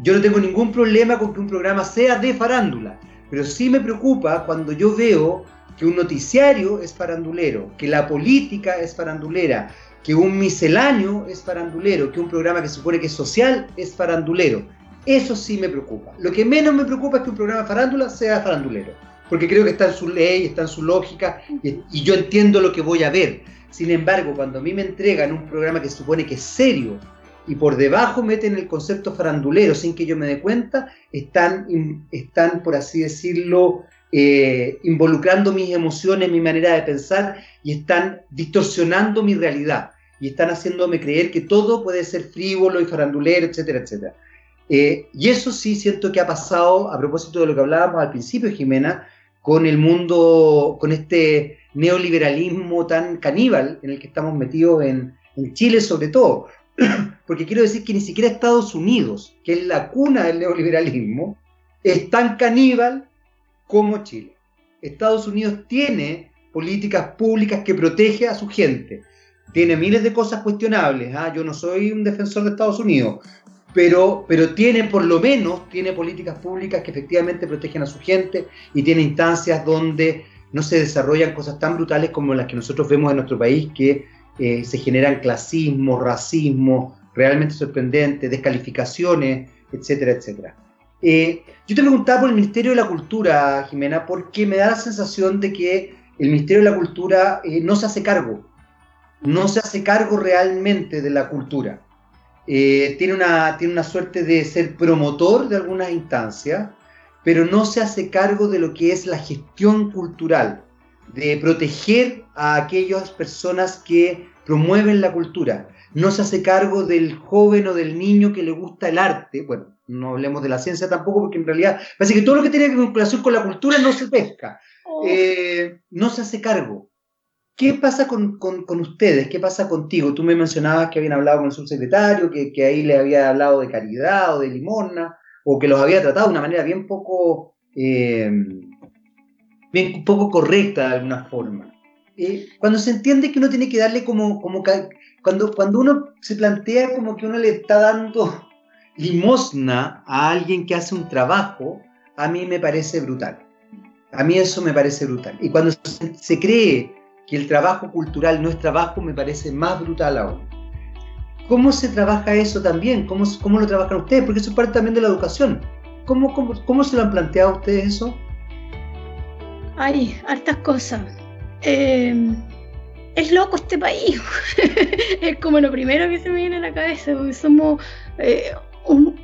Yo no tengo ningún problema con que un programa sea de farándula, pero sí me preocupa cuando yo veo que un noticiario es farandulero, que la política es farandulera, que un misceláneo es farandulero, que un programa que supone que es social es farandulero. Eso sí me preocupa. Lo que menos me preocupa es que un programa de farándula sea farandulero, porque creo que está en su ley, está en su lógica y, yo entiendo lo que voy a ver. Sin embargo, cuando a mí me entregan un programa que supone que es serio, y por debajo meten el concepto farandulero sin que yo me dé cuenta, están, están por así decirlo, eh, involucrando mis emociones, mi manera de pensar y están distorsionando mi realidad y están haciéndome creer que todo puede ser frívolo y farandulero, etcétera, etcétera. Eh, y eso sí siento que ha pasado, a propósito de lo que hablábamos al principio, Jimena, con el mundo, con este neoliberalismo tan caníbal en el que estamos metidos en, en Chile sobre todo. porque quiero decir que ni siquiera Estados Unidos, que es la cuna del neoliberalismo, es tan caníbal como Chile. Estados Unidos tiene políticas públicas que protege a su gente. Tiene miles de cosas cuestionables. ¿ah? Yo no soy un defensor de Estados Unidos, pero, pero tiene por lo menos tiene políticas públicas que efectivamente protegen a su gente y tiene instancias donde no se desarrollan cosas tan brutales como las que nosotros vemos en nuestro país, que eh, se generan clasismo, racismo, realmente sorprendente, descalificaciones, etcétera, etcétera. Eh, yo te preguntaba por el Ministerio de la Cultura, Jimena, porque me da la sensación de que el Ministerio de la Cultura eh, no se hace cargo, no se hace cargo realmente de la cultura. Tiene, una, tiene una suerte de ser promotor de algunas instancias, pero no se hace cargo de lo que es la gestión cultural, de proteger a aquellas personas que promueven la cultura. No se hace cargo del joven o del niño que le gusta el arte. Bueno, no hablemos de la ciencia tampoco, porque en realidad parece que todo lo que tiene vinculación con la cultura no se pesca. Oh. Eh, no se hace cargo. ¿Qué pasa con, ustedes? ¿Qué pasa contigo? Tú me mencionabas que habían hablado con el subsecretario, que, que ahí le había hablado de caridad o de limosna, o que los había tratado de una manera bien poco eh, bien poco correcta de alguna forma. Eh, cuando se entiende que uno tiene que darle como, como cuando, cuando uno se plantea como que uno le está dando limosna a alguien que hace un trabajo, a mí me parece brutal. A mí eso me parece brutal. Y cuando se, cree que el trabajo cultural no es trabajo, me parece más brutal aún. ¿Cómo se trabaja eso también? ¿Cómo, cómo lo trabajan ustedes? Porque eso es parte también de la educación. ¿Cómo, cómo, cómo se lo han planteado ustedes eso? Hay hartas cosas. Eh, es loco este país. es como lo primero que se me viene a la cabeza. somos eh, un,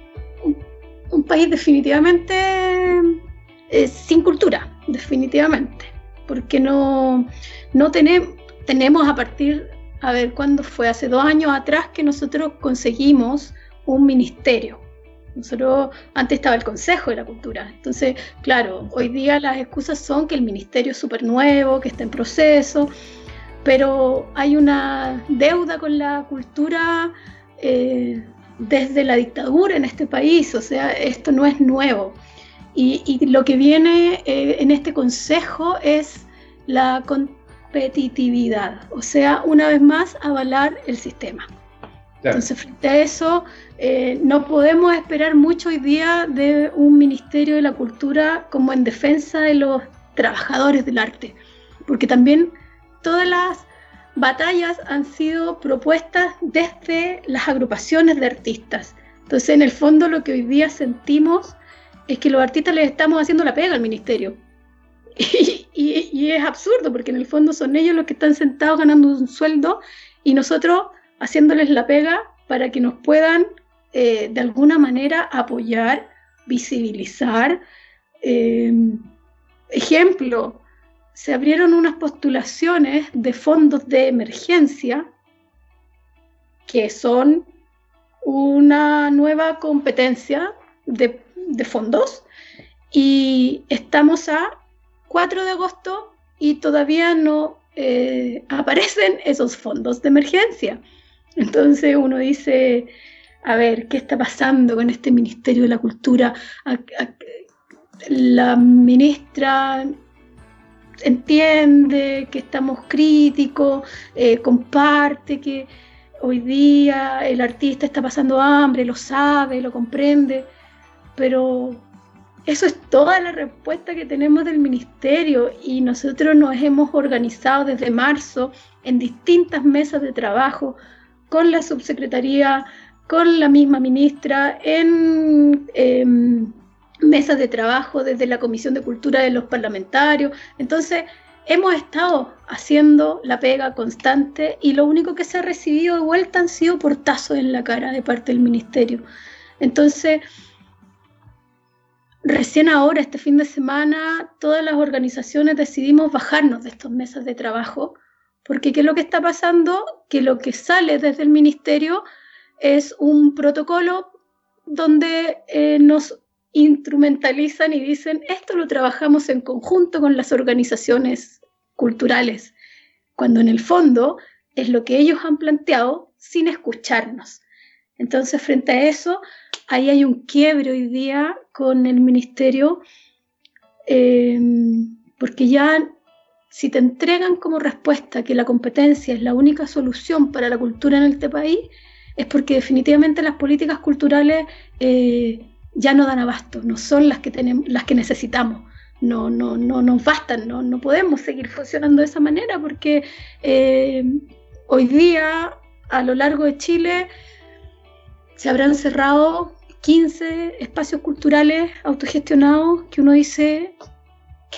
país definitivamente eh, sin cultura, definitivamente. Porque no, no tenemos, tenemos a partir, a ver, ¿cuándo fue? Hace dos años atrás que nosotros conseguimos un ministerio nosotros, antes estaba el Consejo de la Cultura. Entonces, claro, hoy día las excusas son que el ministerio es súper nuevo, que está en proceso, pero hay una deuda con la cultura eh, desde la dictadura en este país, o sea, esto no es nuevo. Y, lo que viene eh, en este consejo es la competitividad, o sea, una vez más, avalar el sistema. Entonces, frente a eso, eh, no podemos esperar mucho hoy día de un Ministerio de la Cultura como en defensa de los trabajadores del arte, porque también todas las batallas han sido propuestas desde las agrupaciones de artistas. Entonces, en el fondo, lo que hoy día sentimos es que los artistas les estamos haciendo la pega al ministerio. Y, y, es absurdo, porque en el fondo son ellos los que están sentados ganando un sueldo y nosotros haciéndoles la pega para que nos puedan eh, de alguna manera apoyar, visibilizar. Em, ejemplo, se abrieron unas postulaciones de fondos de emergencia que son una nueva competencia de, fondos y estamos a 4 de agosto y todavía no eh, aparecen esos fondos de emergencia. Entonces uno dice, a ver, ¿qué está pasando con este Ministerio de la Cultura? la ministra entiende que estamos críticos, eh, comparte que hoy día el artista está pasando hambre, lo sabe, lo comprende, pero eso es toda la respuesta que tenemos del ministerio y nosotros nos hemos organizado desde marzo en distintas mesas de trabajo con la subsecretaría, con la misma ministra, en em, mesas de trabajo desde la Comisión de Cultura de los parlamentarios. Entonces, hemos estado haciendo la pega constante y lo único que se ha recibido de vuelta han sido portazos en la cara de parte del ministerio. Entonces, Recién ahora, este fin de semana, todas las organizaciones decidimos bajarnos de estas mesas de trabajo, porque ¿qué es lo que está pasando? Que lo que sale desde el ministerio es un protocolo donde eh, nos instrumentalizan y dicen, esto lo trabajamos en conjunto con las organizaciones culturales, cuando en el fondo es lo que ellos han planteado sin escucharnos. Entonces, frente a eso, ahí hay un quiebre hoy día con el ministerio, eh, porque ya si te entregan como respuesta que la competencia es la única solución para la cultura en este país, es porque definitivamente las políticas culturales eh, ya no dan abasto, no son las que, tenemos, las que necesitamos. No, no, no nos bastan, no, no podemos seguir funcionando de esa manera porque eh, hoy día a lo largo de Chile se habrán cerrado 15 espacios culturales autogestionados que uno dice,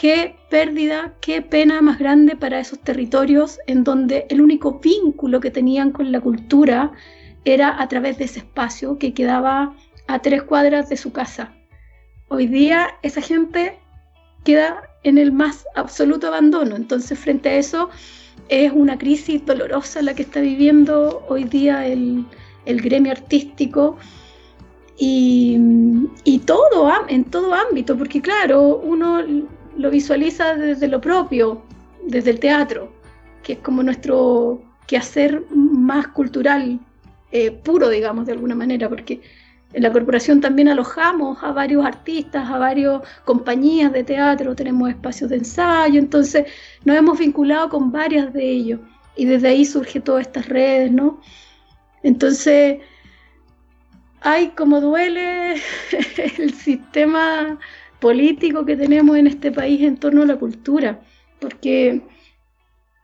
qué pérdida, qué pena más grande para esos territorios en donde el único vínculo que tenían con la cultura era a través de ese espacio que quedaba a tres cuadras de su casa. Hoy día esa gente queda en el más absoluto abandono. Entonces, frente a eso, es una crisis dolorosa la que está viviendo hoy día el, el gremio artístico y, todo, en todo ámbito, porque claro, uno lo visualiza desde lo propio, desde el teatro, que es como nuestro quehacer más cultural, eh, puro, digamos, de alguna manera, porque en la corporación también alojamos a varios artistas, a varias compañías de teatro, tenemos espacios de ensayo, entonces nos hemos vinculado con varias de ellos y desde ahí surge todas estas redes, ¿no? Entonces, ay, como duele el sistema político que tenemos en este país en torno a la cultura, porque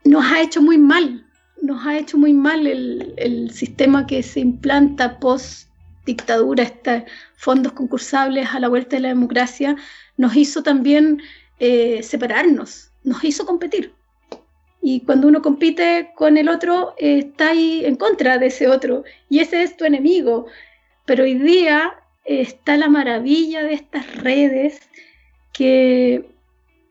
nos ha hecho muy mal, nos ha hecho muy mal el, sistema que se implanta post dictadura, estos fondos concursables a la vuelta de la democracia, nos hizo también eh, separarnos, nos hizo competir y cuando uno compite con el otro, eh, está ahí en contra de ese otro y ese es tu enemigo. Pero hoy día eh, está la maravilla de estas redes que,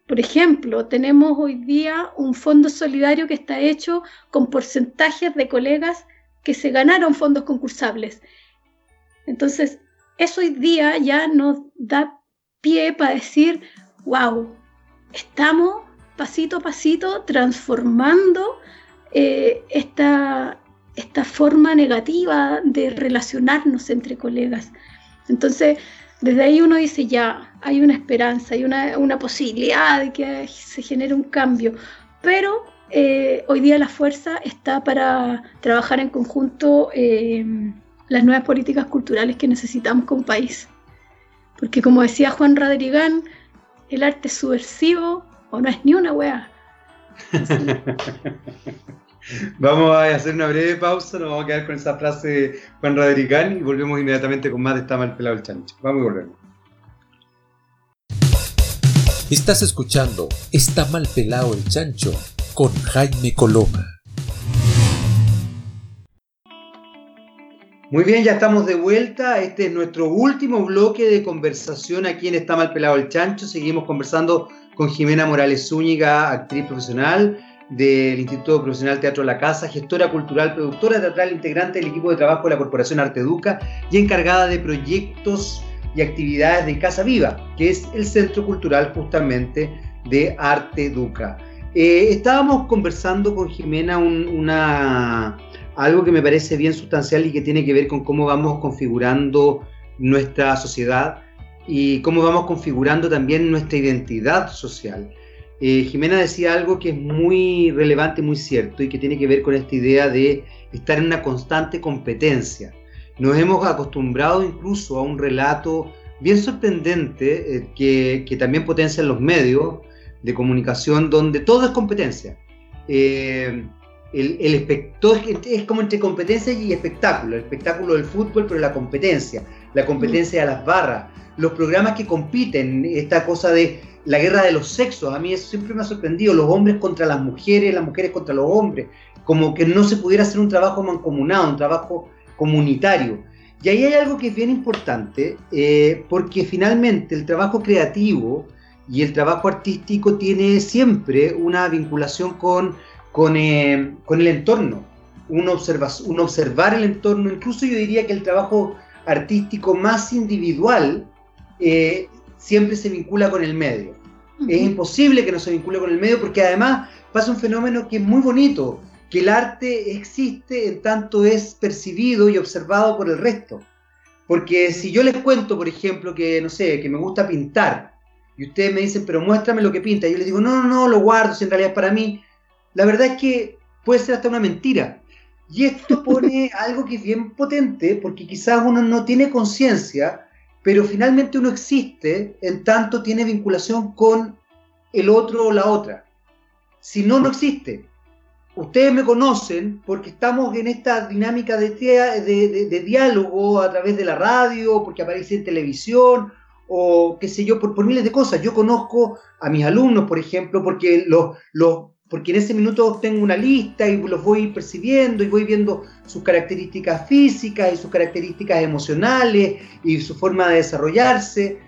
por ejemplo, tenemos hoy día un fondo solidario que está hecho con porcentajes de colegas que se ganaron fondos concursables. Entonces, eso hoy día ya nos da pie para decir, wow, estamos pasito a pasito transformando eh, esta, esta forma negativa de relacionarnos entre colegas. Entonces, desde ahí uno dice, ya, hay una esperanza, hay una, posibilidad de que se genere un cambio, pero eh, hoy día la fuerza está para trabajar en conjunto eh, las nuevas políticas culturales que necesitamos como país. Porque como decía Juan Radrigán, el arte subversivo o no es ni una weá. vamos a hacer una breve pausa, nos vamos a quedar con esa frase de Juan Radricán y volvemos inmediatamente con más de Está mal pelado el chancho. Vamos y volvemos. Estás escuchando Está mal pelado el chancho con Jaime Coloma. Muy bien, ya estamos de vuelta. Este es nuestro último bloque de conversación aquí en Está mal pelado el chancho. Seguimos conversando con Jimena Morales Zúñiga, actriz profesional del Instituto Profesional Teatro La Casa, gestora cultural, productora teatral, integrante del equipo de trabajo de la Corporación Arte Educa y encargada de proyectos y actividades de Casa Viva, que es el centro cultural justamente de Arte Educa. Eh, estábamos conversando con Jimena una, algo que me parece bien sustancial y que tiene que ver con cómo vamos configurando nuestra sociedad y cómo vamos configurando también nuestra identidad social. Eh, Jimena decía algo que es muy relevante, muy cierto, y que tiene que ver con esta idea de estar en una constante competencia. Nos hemos acostumbrado incluso a un relato bien sorprendente eh, que, que, también potencian los medios de comunicación donde todo es competencia. Eh, el, el es, como entre competencia y espectáculo, el espectáculo del fútbol, pero la competencia, la competencia de las barras, los programas que compiten, esta cosa de la guerra de los sexos, a mí eso siempre me ha sorprendido, los hombres contra las mujeres, las mujeres contra los hombres, como que no se pudiera hacer un trabajo mancomunado, un trabajo comunitario. Y ahí hay algo que es bien importante, eh, porque finalmente el trabajo creativo y el trabajo artístico tiene siempre una vinculación con, con, eh, con el entorno, un, observa, un observar el entorno, incluso yo diría que el trabajo artístico más individual eh, siempre se vincula con el medio. Es imposible que no se vincule con el medio porque además pasa un fenómeno que es muy bonito, que el arte existe en tanto es percibido y observado por el resto. Porque si yo les cuento, por ejemplo, que no sé, que me gusta pintar, y ustedes me dicen, pero muéstrame lo que pinta, y yo les digo, no, no, no, lo guardo, si en realidad es para mí, la verdad es que puede ser hasta una mentira. Y esto pone algo que es bien potente, porque quizás uno no tiene conciencia, pero finalmente uno existe en tanto tiene vinculación con el otro o la otra. Si no, no existe ustedes me conocen porque estamos en esta dinámica de, diálogo a través de la radio, porque aparece en televisión, o qué sé yo, por, miles de cosas. Yo conozco a mis alumnos, por ejemplo, porque, los, los, porque en ese minuto tengo una lista y los voy percibiendo y voy viendo sus características físicas y sus características emocionales y su forma de desarrollarse.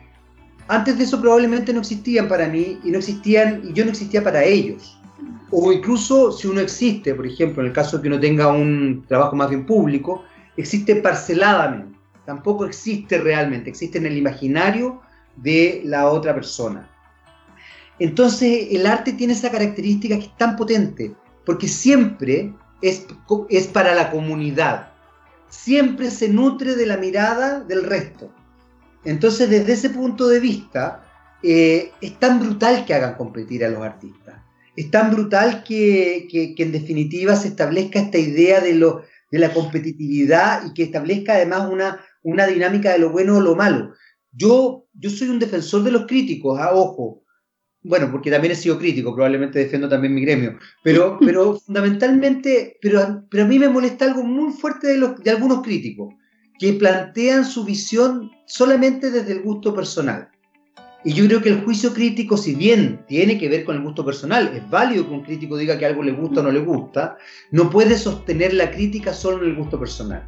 Antes de eso probablemente no existían para mí y no existían y yo no existía para ellos o incluso si uno existe, por ejemplo, en el caso de que uno tenga un trabajo más bien público, existe parceladamente, tampoco existe realmente, existe en el imaginario de la otra persona. Entonces el arte tiene esa característica que es tan potente, porque siempre es, es para la comunidad, siempre se nutre de la mirada del resto. Entonces desde ese punto de vista, eh, es tan brutal que hagan competir a los artistas es tan brutal que, en definitiva se establezca esta idea de, lo, de la competitividad y que establezca además una, una dinámica de lo bueno o lo malo. Yo, yo soy un defensor de los críticos, a ojo. Bueno, porque también he sido crítico, probablemente defiendo también mi gremio, pero, pero fundamentalmente, pero, pero a mí me molesta algo muy fuerte de, los, de algunos críticos, que plantean su visión solamente desde el gusto personal. Y yo creo que el juicio crítico, si bien tiene que ver con el gusto personal, es válido que un crítico diga que algo le gusta o no le gusta, no puede sostener la crítica solo en el gusto personal.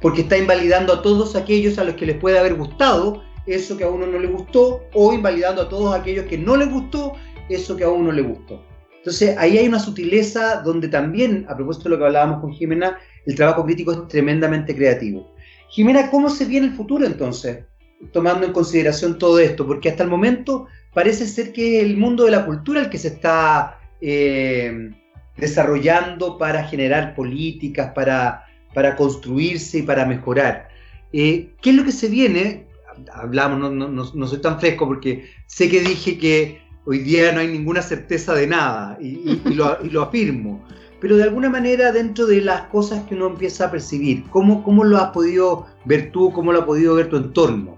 Porque está invalidando a todos aquellos a los que les puede haber gustado eso que a uno no le gustó, o invalidando a todos aquellos que no les gustó eso que a uno le gustó. Entonces ahí hay una sutileza donde también, a propósito de lo que hablábamos con Jimena, el trabajo crítico es tremendamente creativo. Jimena, ¿cómo se viene el futuro entonces? tomando en consideración todo esto? Porque hasta el momento parece ser que el mundo de la cultura el que se está eh, desarrollando para generar políticas, para, para construirse y para mejorar. Eh, ¿Qué es lo que se viene? Hablamos, no, no, no, soy tan fresco porque sé que dije que hoy día no hay ninguna certeza de nada y, lo, y lo, afirmo. Pero de alguna manera dentro de las cosas que uno empieza a percibir, ¿cómo, cómo lo has podido ver tú, cómo lo ha podido ver tu entorno?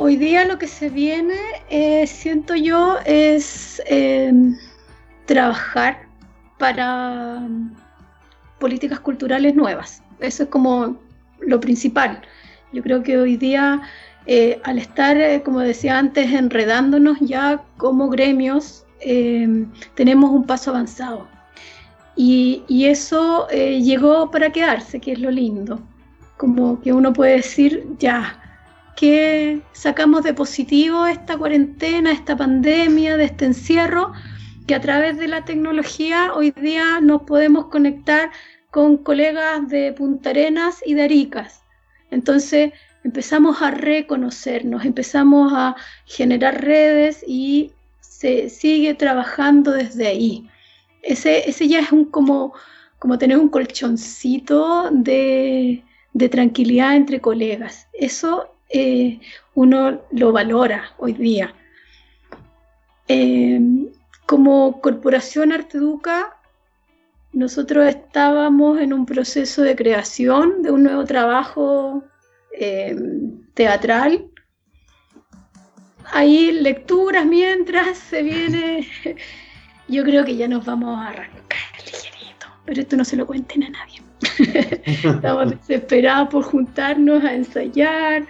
Hoy día lo que se viene, eh, siento yo, es eh, trabajar para um, políticas culturales nuevas. Eso es como lo principal. Yo creo que hoy día, eh, al estar, como decía antes, enredándonos ya como gremios, tenemos un paso avanzado. Y, y eso llegó para quedarse, que es lo lindo. Como que uno puede decir, ya, que sacamos de positivo esta cuarentena, esta pandemia, de este encierro, que a través de la tecnología hoy día nos podemos conectar con colegas de Punta Arenas y de Aricas. Entonces empezamos a reconocernos, empezamos a generar redes y se sigue trabajando desde ahí. Ese, ya es un como, como tener un colchoncito de, de tranquilidad entre colegas. Eso eh, uno lo valora hoy día. Eh, como Corporación Arteduca, nosotros estábamos en un proceso de creación de un nuevo trabajo eh, teatral. Hay lecturas mientras se viene. Yo creo que ya nos vamos a arrancar ligerito, pero esto no se lo cuenten a nadie. Estamos desesperados por juntarnos a ensayar.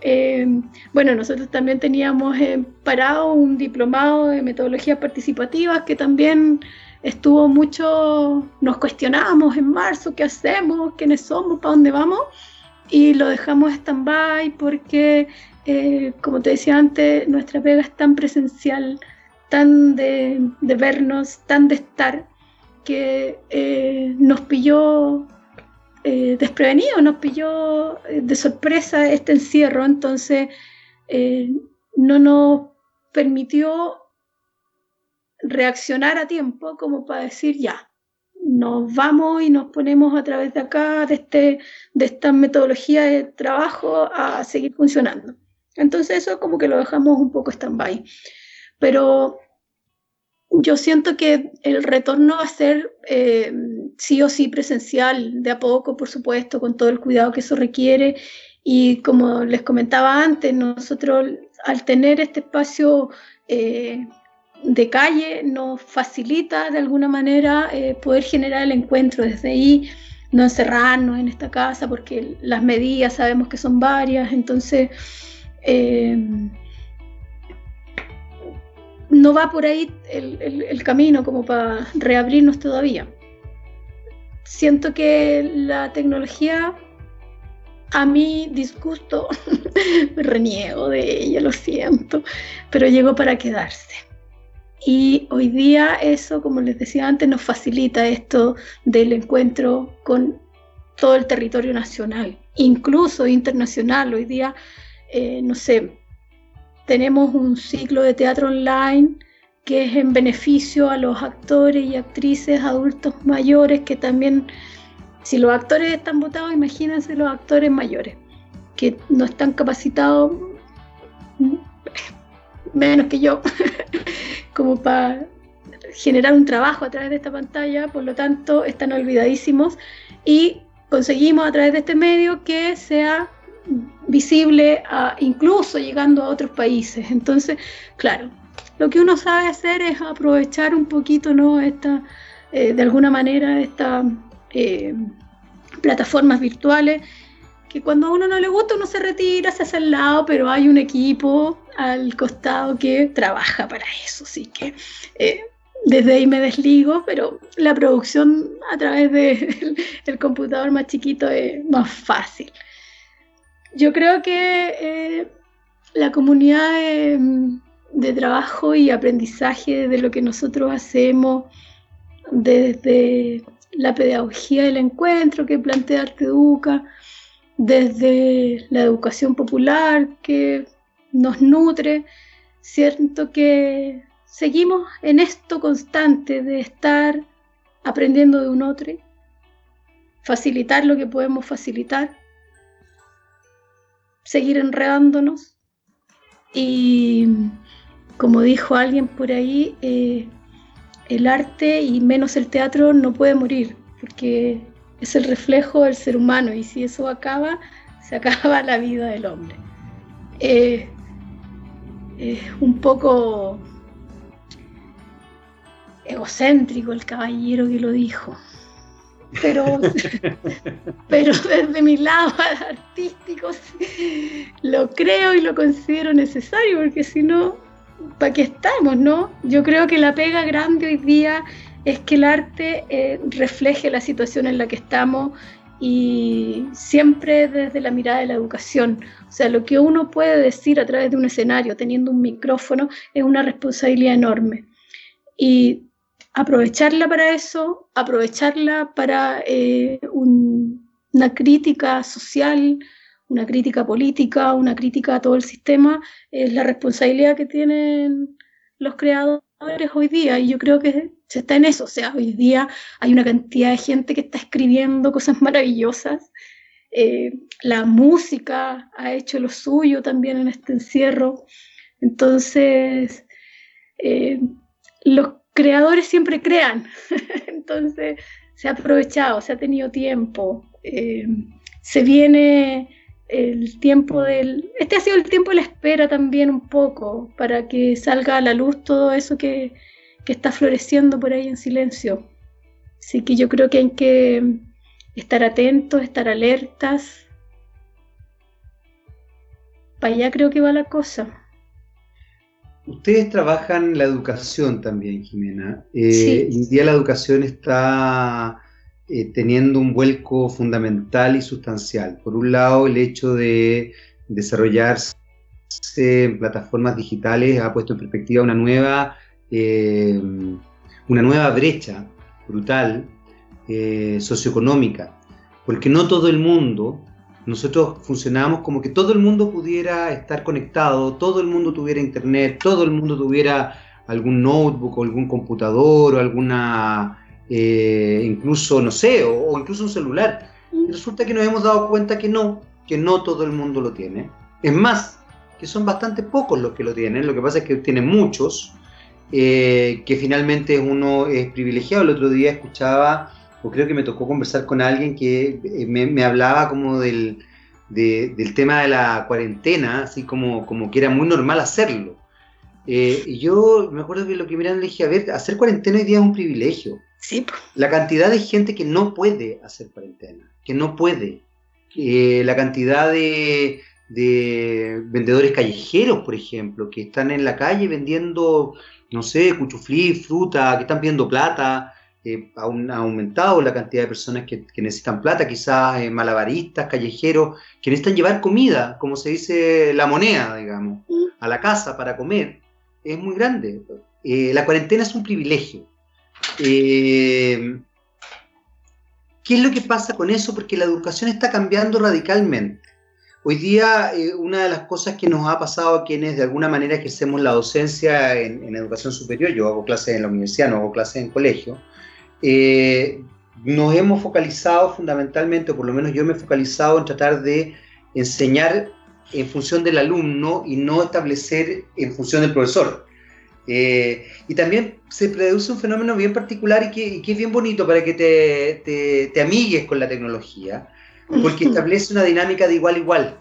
Eh, bueno, nosotros también teníamos parado un diplomado de metodologías participativas que también estuvo mucho, nos cuestionábamos en marzo qué hacemos, quiénes somos, para dónde vamos, y lo dejamos stand-by porque, eh, como te decía antes, nuestra pega es tan presencial, tan de, vernos, tan de estar, que eh, nos pilló eh, desprevenido, nos pilló de sorpresa este encierro, entonces no nos permitió reaccionar a tiempo como para decir ya, nos vamos y nos ponemos a través de acá, de, este, de esta metodología de trabajo, a seguir funcionando. Entonces eso como que lo dejamos un poco stand-by. Pero yo siento que el retorno va a ser eh, sí o sí presencial, de a poco, por supuesto, con todo el cuidado que eso requiere. Y como les comentaba antes, nosotros al tener este espacio eh, de calle nos facilita de alguna manera eh, poder generar el encuentro desde ahí, no encerrarnos en esta casa porque las medidas sabemos que son varias, entonces eh, no va por ahí el, camino como para reabrirnos todavía. Siento que la tecnología a mi disgusto, reniego de ella, lo siento, pero llegó para quedarse. Y hoy día eso, como les decía antes, nos facilita esto del encuentro con todo el territorio nacional, incluso internacional. Hoy día, eh, no sé, tenemos un ciclo de teatro online que es en beneficio a los actores y actrices adultos mayores que también, si los actores están votados, imagínense los actores mayores que no están capacitados menos que yo, como para generar un trabajo a través de esta pantalla, por lo tanto están olvidadísimos y conseguimos a través de este medio que sea visible incluso llegando a otros países. Entonces, claro, lo que uno sabe hacer es aprovechar un poquito, ¿no? Esta, eh, de alguna manera, estas eh, plataformas virtuales que cuando a uno no le gusta uno se retira, se hace al lado, pero hay un equipo al costado que trabaja para eso, así que eh, desde ahí me desligo, pero la producción a través del de computador más chiquito es más fácil. Yo creo que eh, la comunidad de, de, trabajo y aprendizaje de lo que nosotros hacemos desde la pedagogía del encuentro que plantea Arteduca, desde la educación popular que nos nutre, siento que seguimos en esto constante de estar aprendiendo de un otro, facilitar lo que podemos facilitar, seguir enredándonos y como dijo alguien por ahí, eh, el arte y menos el teatro no puede morir, porque es el reflejo del ser humano y si eso acaba, se acaba la vida del hombre. es un poco egocéntrico el caballero que lo dijo, pero, pero desde mi lado artístico lo creo y lo considero necesario, porque si no, ¿para qué estamos, no? Yo creo que la pega grande hoy día es que el arte eh, refleje la situación en la que estamos y siempre desde la mirada de la educación. O sea, lo que uno puede decir a través de un escenario teniendo un micrófono es una responsabilidad enorme. Y aprovecharla para eso, aprovecharla para eh, una crítica social, una crítica política, una crítica a todo el sistema, es la responsabilidad que tienen los creadores hoy día. Y yo creo que se está en eso, o sea, hoy día hay una cantidad de gente que está escribiendo cosas maravillosas. Eh, la música ha hecho lo suyo también en este encierro. Entonces, eh, los creadores siempre crean. Entonces, se ha aprovechado, se ha tenido tiempo. Eh, se viene el tiempo del... Este ha sido el tiempo de la espera también un poco, para que salga a la luz todo eso que, que está floreciendo por ahí en silencio. Así que yo creo que hay que estar atentos, estar alertas. Para allá creo que va la cosa. Ustedes trabajan la educación también, Jimena. Eh, Hoy día la educación está eh, teniendo un vuelco fundamental y sustancial. Por un lado, el hecho de desarrollarse en plataformas digitales ha puesto en perspectiva una nueva, eh, una nueva brecha brutal eh, socioeconómica, porque no todo el mundo, nosotros funcionamos como que todo el mundo pudiera estar conectado, todo el mundo tuviera internet, todo el mundo tuviera algún notebook o algún computador o alguna eh, incluso, no sé, o, incluso un celular. Y resulta que nos hemos dado cuenta que no, que no todo el mundo lo tiene. Es más, que son bastante pocos los que lo tienen, lo que pasa es que tienen muchos, eh, que finalmente uno es privilegiado. El otro día escuchaba, o creo que me tocó conversar con alguien que eh, me, hablaba como del, del tema de la cuarentena, así como, como que era muy normal hacerlo. y yo me acuerdo que lo que miran le dije, a ver, hacer cuarentena hoy día es un privilegio. La cantidad de gente que no puede hacer cuarentena, que no puede. la cantidad de, vendedores callejeros, por ejemplo, que están en la calle vendiendo, no sé, cuchuflí, fruta, que están pidiendo plata. Eh, ha, aumentado la cantidad de personas que, necesitan plata, quizás eh, malabaristas, callejeros, que necesitan llevar comida, como se dice, la moneda, digamos, a la casa para comer. Es muy grande. Eh, la cuarentena es un privilegio eh, ¿Qué es lo que pasa con eso? Porque la educación está cambiando radicalmente. Hoy día, eh, una de las cosas que nos ha pasado a quienes de alguna manera ejercemos la docencia en, educación superior, yo hago clases en la universidad, no hago clases en colegio, eh, nos hemos focalizado fundamentalmente, o por lo menos yo me he focalizado en tratar de enseñar en función del alumno y no establecer en función del profesor. Eh, y también se produce un fenómeno bien particular y que, es bien bonito para que te, te, amigues con la tecnología, porque establece una dinámica de igual a igual.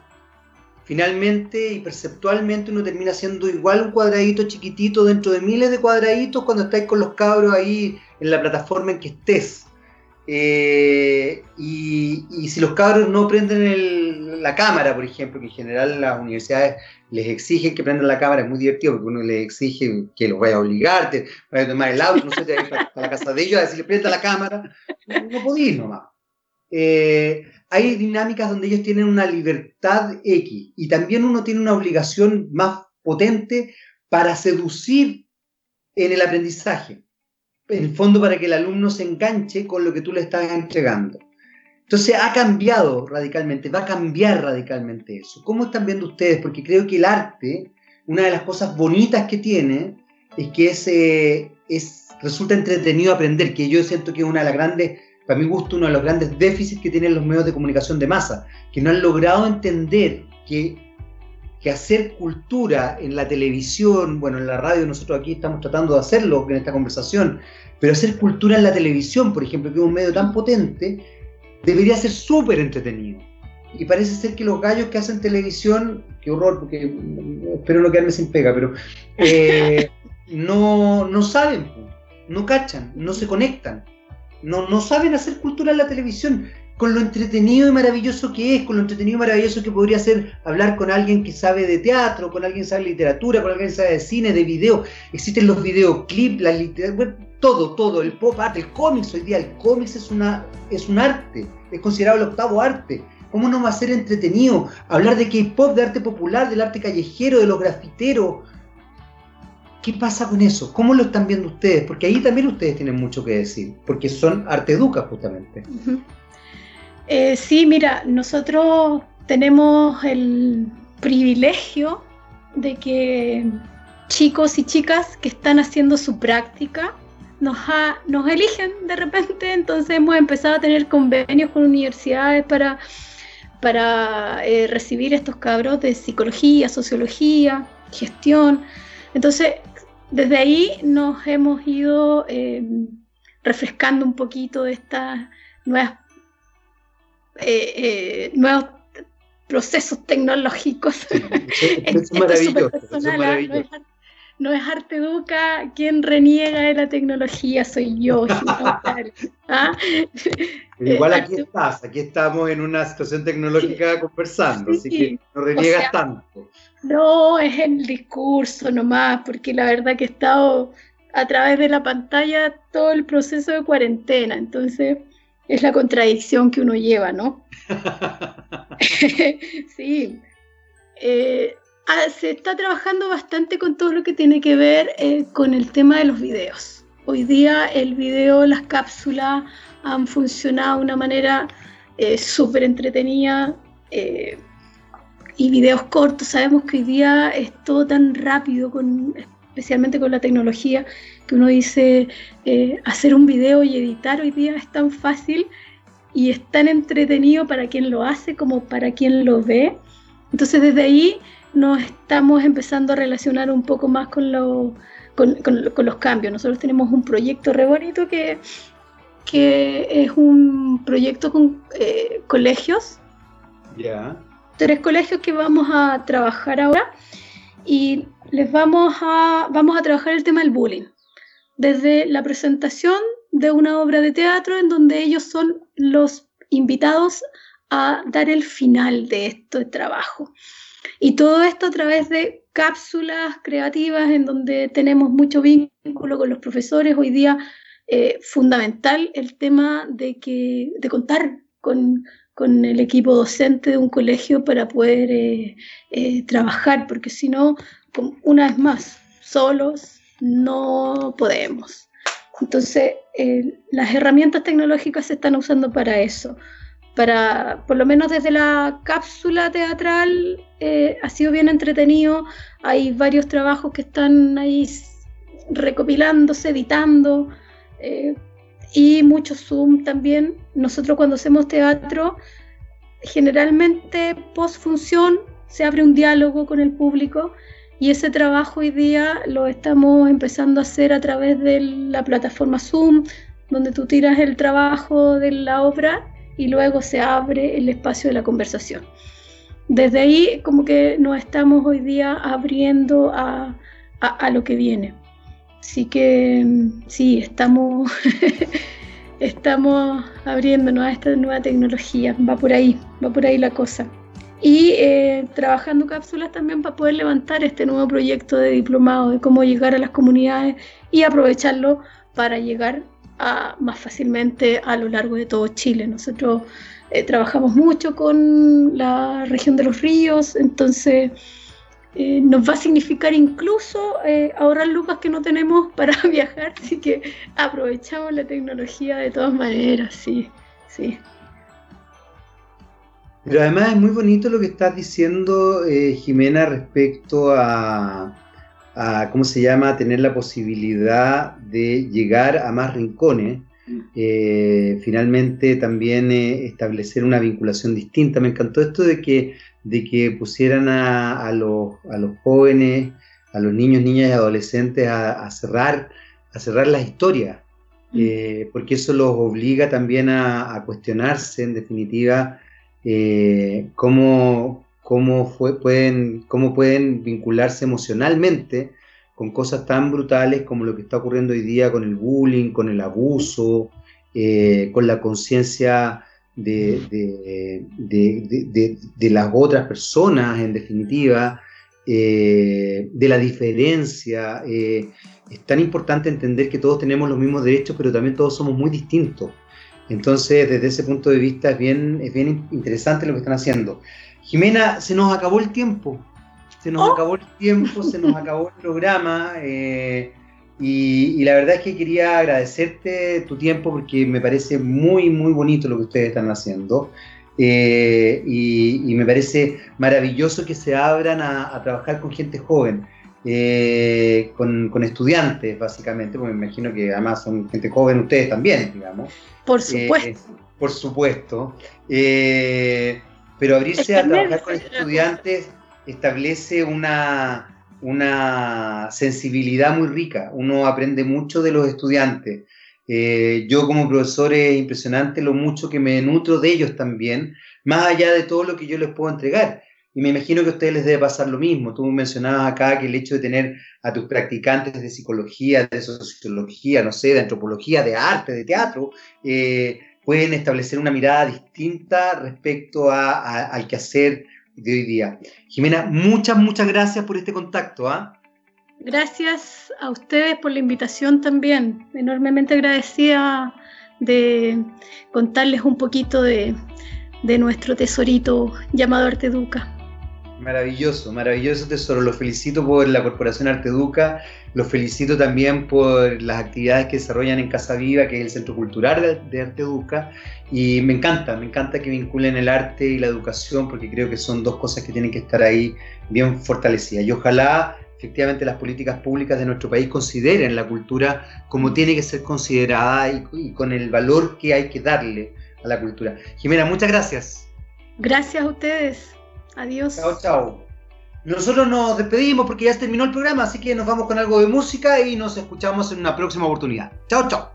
Finalmente y perceptualmente uno termina siendo igual un cuadradito chiquitito dentro de miles de cuadraditos cuando estáis con los cabros ahí en la plataforma en que estés. Eh, y, y, si los cabros no prenden la cámara, por ejemplo, que en general las universidades les exigen que prendan la cámara, es muy divertido porque uno les exige que los vaya a obligar, te a tomar el auto, no sé, te a la casa de ellos a decirle prenda la cámara, no, podéis nomás. Eh, hay dinámicas donde ellos tienen una libertad X y también uno tiene una obligación más potente para seducir en el aprendizaje en el fondo para que el alumno se enganche con lo que tú le estás entregando. Entonces ha cambiado radicalmente, va a cambiar radicalmente eso. ¿Cómo están viendo ustedes? Porque creo que el arte, una de las cosas bonitas que tiene, es que eh, es, resulta entretenido aprender, que yo siento que es una de las grandes, para mi gusto, uno de los grandes déficits que tienen los medios de comunicación de masa, que no han logrado entender que que hacer cultura en la televisión, bueno, en la radio nosotros aquí estamos tratando de hacerlo en esta conversación, pero hacer cultura en la televisión, por ejemplo, que es un medio tan potente, debería ser súper entretenido. Y parece ser que los gallos que hacen televisión, qué horror, porque espero no quedarme sin pega, pero eh, no, no saben, no cachan, no se conectan, no, no saben hacer cultura en la televisión con lo entretenido y maravilloso que es, con lo entretenido y maravilloso que podría ser hablar con alguien que sabe de teatro, con alguien que sabe de literatura, con alguien que sabe de cine, de video. Existen los videoclips, la literatura, todo, todo, el pop art, el cómics hoy día, el cómics es, una, es un arte, es considerado el octavo arte. ¿Cómo no va a ser entretenido hablar de K-pop, de arte popular, del arte callejero, de los grafiteros? ¿Qué pasa con eso? ¿Cómo lo están viendo ustedes? Porque ahí también ustedes tienen mucho que decir, porque son arte educa justamente. Eh, sí, mira, nosotros tenemos el privilegio de que chicos y chicas que están haciendo su práctica nos, nos eligen de repente, entonces hemos empezado a tener convenios con universidades para, para eh, recibir estos cabros de psicología, sociología, gestión. Entonces, desde ahí nos hemos ido eh, refrescando un poquito de estas nuevas eh, eh, nuevos procesos tecnológicos. es, maravilloso. No, es, Arte Educa quien reniega de la tecnología, soy yo. ¿Ah? Igual eh, aquí estás, aquí estamos en una situación tecnológica conversando, así que no reniegas tanto. No, es el discurso nomás, porque la verdad que he estado a través de la pantalla todo el proceso de cuarentena, entonces es la contradicción que uno lleva, ¿no? sí. Eh, ah, se está trabajando bastante con todo lo que tiene que ver eh, con el tema de los videos. Hoy día el video, las cápsulas han funcionado de una manera eh, súper entretenida y videos cortos. Sabemos que hoy día es todo tan rápido, con, especialmente con la tecnología, que uno dice eh, hacer un video y editar hoy día es tan fácil y es tan entretenido para quien lo hace como para quien lo ve. Entonces desde ahí nos estamos empezando a relacionar un poco más con, con, los cambios. Nosotros tenemos un proyecto re bonito que, que es un proyecto con eh, colegios. Ya tres colegios que vamos a trabajar ahora y les vamos a, vamos a trabajar el tema del bullying. Desde la presentación de una obra de teatro en donde ellos son los invitados a dar el final de este trabajo. Y todo esto a través de cápsulas creativas en donde tenemos mucho vínculo con los profesores. Hoy día eh, fundamental el tema de, que, de contar con, con el equipo docente de un colegio para poder eh, eh, trabajar, porque si no, una vez más, solos no podemos. Entonces, eh, las herramientas tecnológicas se están usando para eso. Para, por lo menos desde la cápsula teatral, ha sido bien entretenido. Hay varios trabajos que están ahí recopilándose, editando y mucho Zoom también. Nosotros cuando hacemos teatro, generalmente post función se abre un diálogo con el público y ese trabajo hoy día lo estamos empezando a hacer a través de la plataforma Zoom, donde tú tiras el trabajo de la obra y luego se abre el espacio de la conversación. Desde ahí como que nos estamos hoy día abriendo a, a lo que viene. Así que sí, estamos, estamos abriéndonos a esta nueva tecnología. Va por ahí, va por ahí la cosa. Y eh, trabajando cápsulas también para poder levantar este nuevo proyecto de diplomado, de cómo llegar a las comunidades y aprovecharlo para llegar más fácilmente a lo largo de todo Chile. Nosotros eh, trabajamos mucho con la región de los ríos, entonces eh, nos va a significar incluso eh, ahorrar lucas que no tenemos para viajar, así que aprovechamos la tecnología de todas maneras, sí, sí. Pero además es muy bonito lo que estás diciendo, Jimena, respecto a, a, ¿cómo se llama?, tener la posibilidad de llegar a más rincones. Mm. finalmente también establecer una vinculación distinta. Me encantó esto de que de que pusieran a, los, jóvenes, a los niños, niñas y adolescentes a, cerrar, a cerrar las historias, mm. eh, porque eso los obliga también a, cuestionarse, en definitiva, eh, cómo, pueden, cómo pueden vincularse emocionalmente con cosas tan brutales como lo que está ocurriendo hoy día con el bullying, con el abuso, eh, con la conciencia de, de, las otras personas, en definitiva, eh, de la diferencia. Eh, es tan importante entender que todos tenemos los mismos derechos, pero también todos somos muy distintos. Entonces, desde ese punto de vista, es bien, es bien interesante lo que están haciendo. Jimena, se nos acabó el tiempo. Se nos oh. acabó el tiempo, se nos acabó el programa. Eh, y, la verdad es que quería agradecerte tu tiempo porque me parece muy, muy bonito lo que ustedes están haciendo. Eh, y, me parece maravilloso que se abran a, trabajar con gente joven, eh, con, estudiantes básicamente, porque me imagino que además son gente joven ustedes también, digamos. Por supuesto. por supuesto. Pero abrirse a trabajar con estudiantes establece una una sensibilidad muy rica, uno aprende mucho de los estudiantes. Eh, yo como profesor es impresionante lo mucho que me nutro de ellos también, más allá de todo lo que yo les puedo entregar. Y me imagino que a ustedes les debe pasar lo mismo. Tú mencionabas acá que el hecho de tener a tus practicantes de psicología, de sociología, no sé, de antropología, de arte, de teatro, eh, pueden establecer una mirada distinta respecto a, al quehacer de hoy día. Jimena, muchas, muchas gracias por este contacto. ¿ah? Gracias a ustedes por la invitación también. Enormemente agradecida de contarles un poquito de, de nuestro tesorito llamado Arteduca. Maravilloso, maravilloso tesoro. Lo felicito por la Corporación Arteduca, lo felicito también por las actividades que desarrollan en Casa Viva, que es el Centro Cultural de Arteduca. Y me encanta, me encanta que vinculen el arte y la educación, porque creo que son dos cosas que tienen que estar ahí bien fortalecidas. Y ojalá efectivamente las políticas públicas de nuestro país consideren la cultura como tiene que ser considerada y, y con el valor que hay que darle a la cultura. Jimena, muchas gracias. Gracias a ustedes. Adiós. Chao, chao. Nosotros nos despedimos porque ya se terminó el programa, así que nos vamos con algo de música y nos escuchamos en una próxima oportunidad. Chao, chao.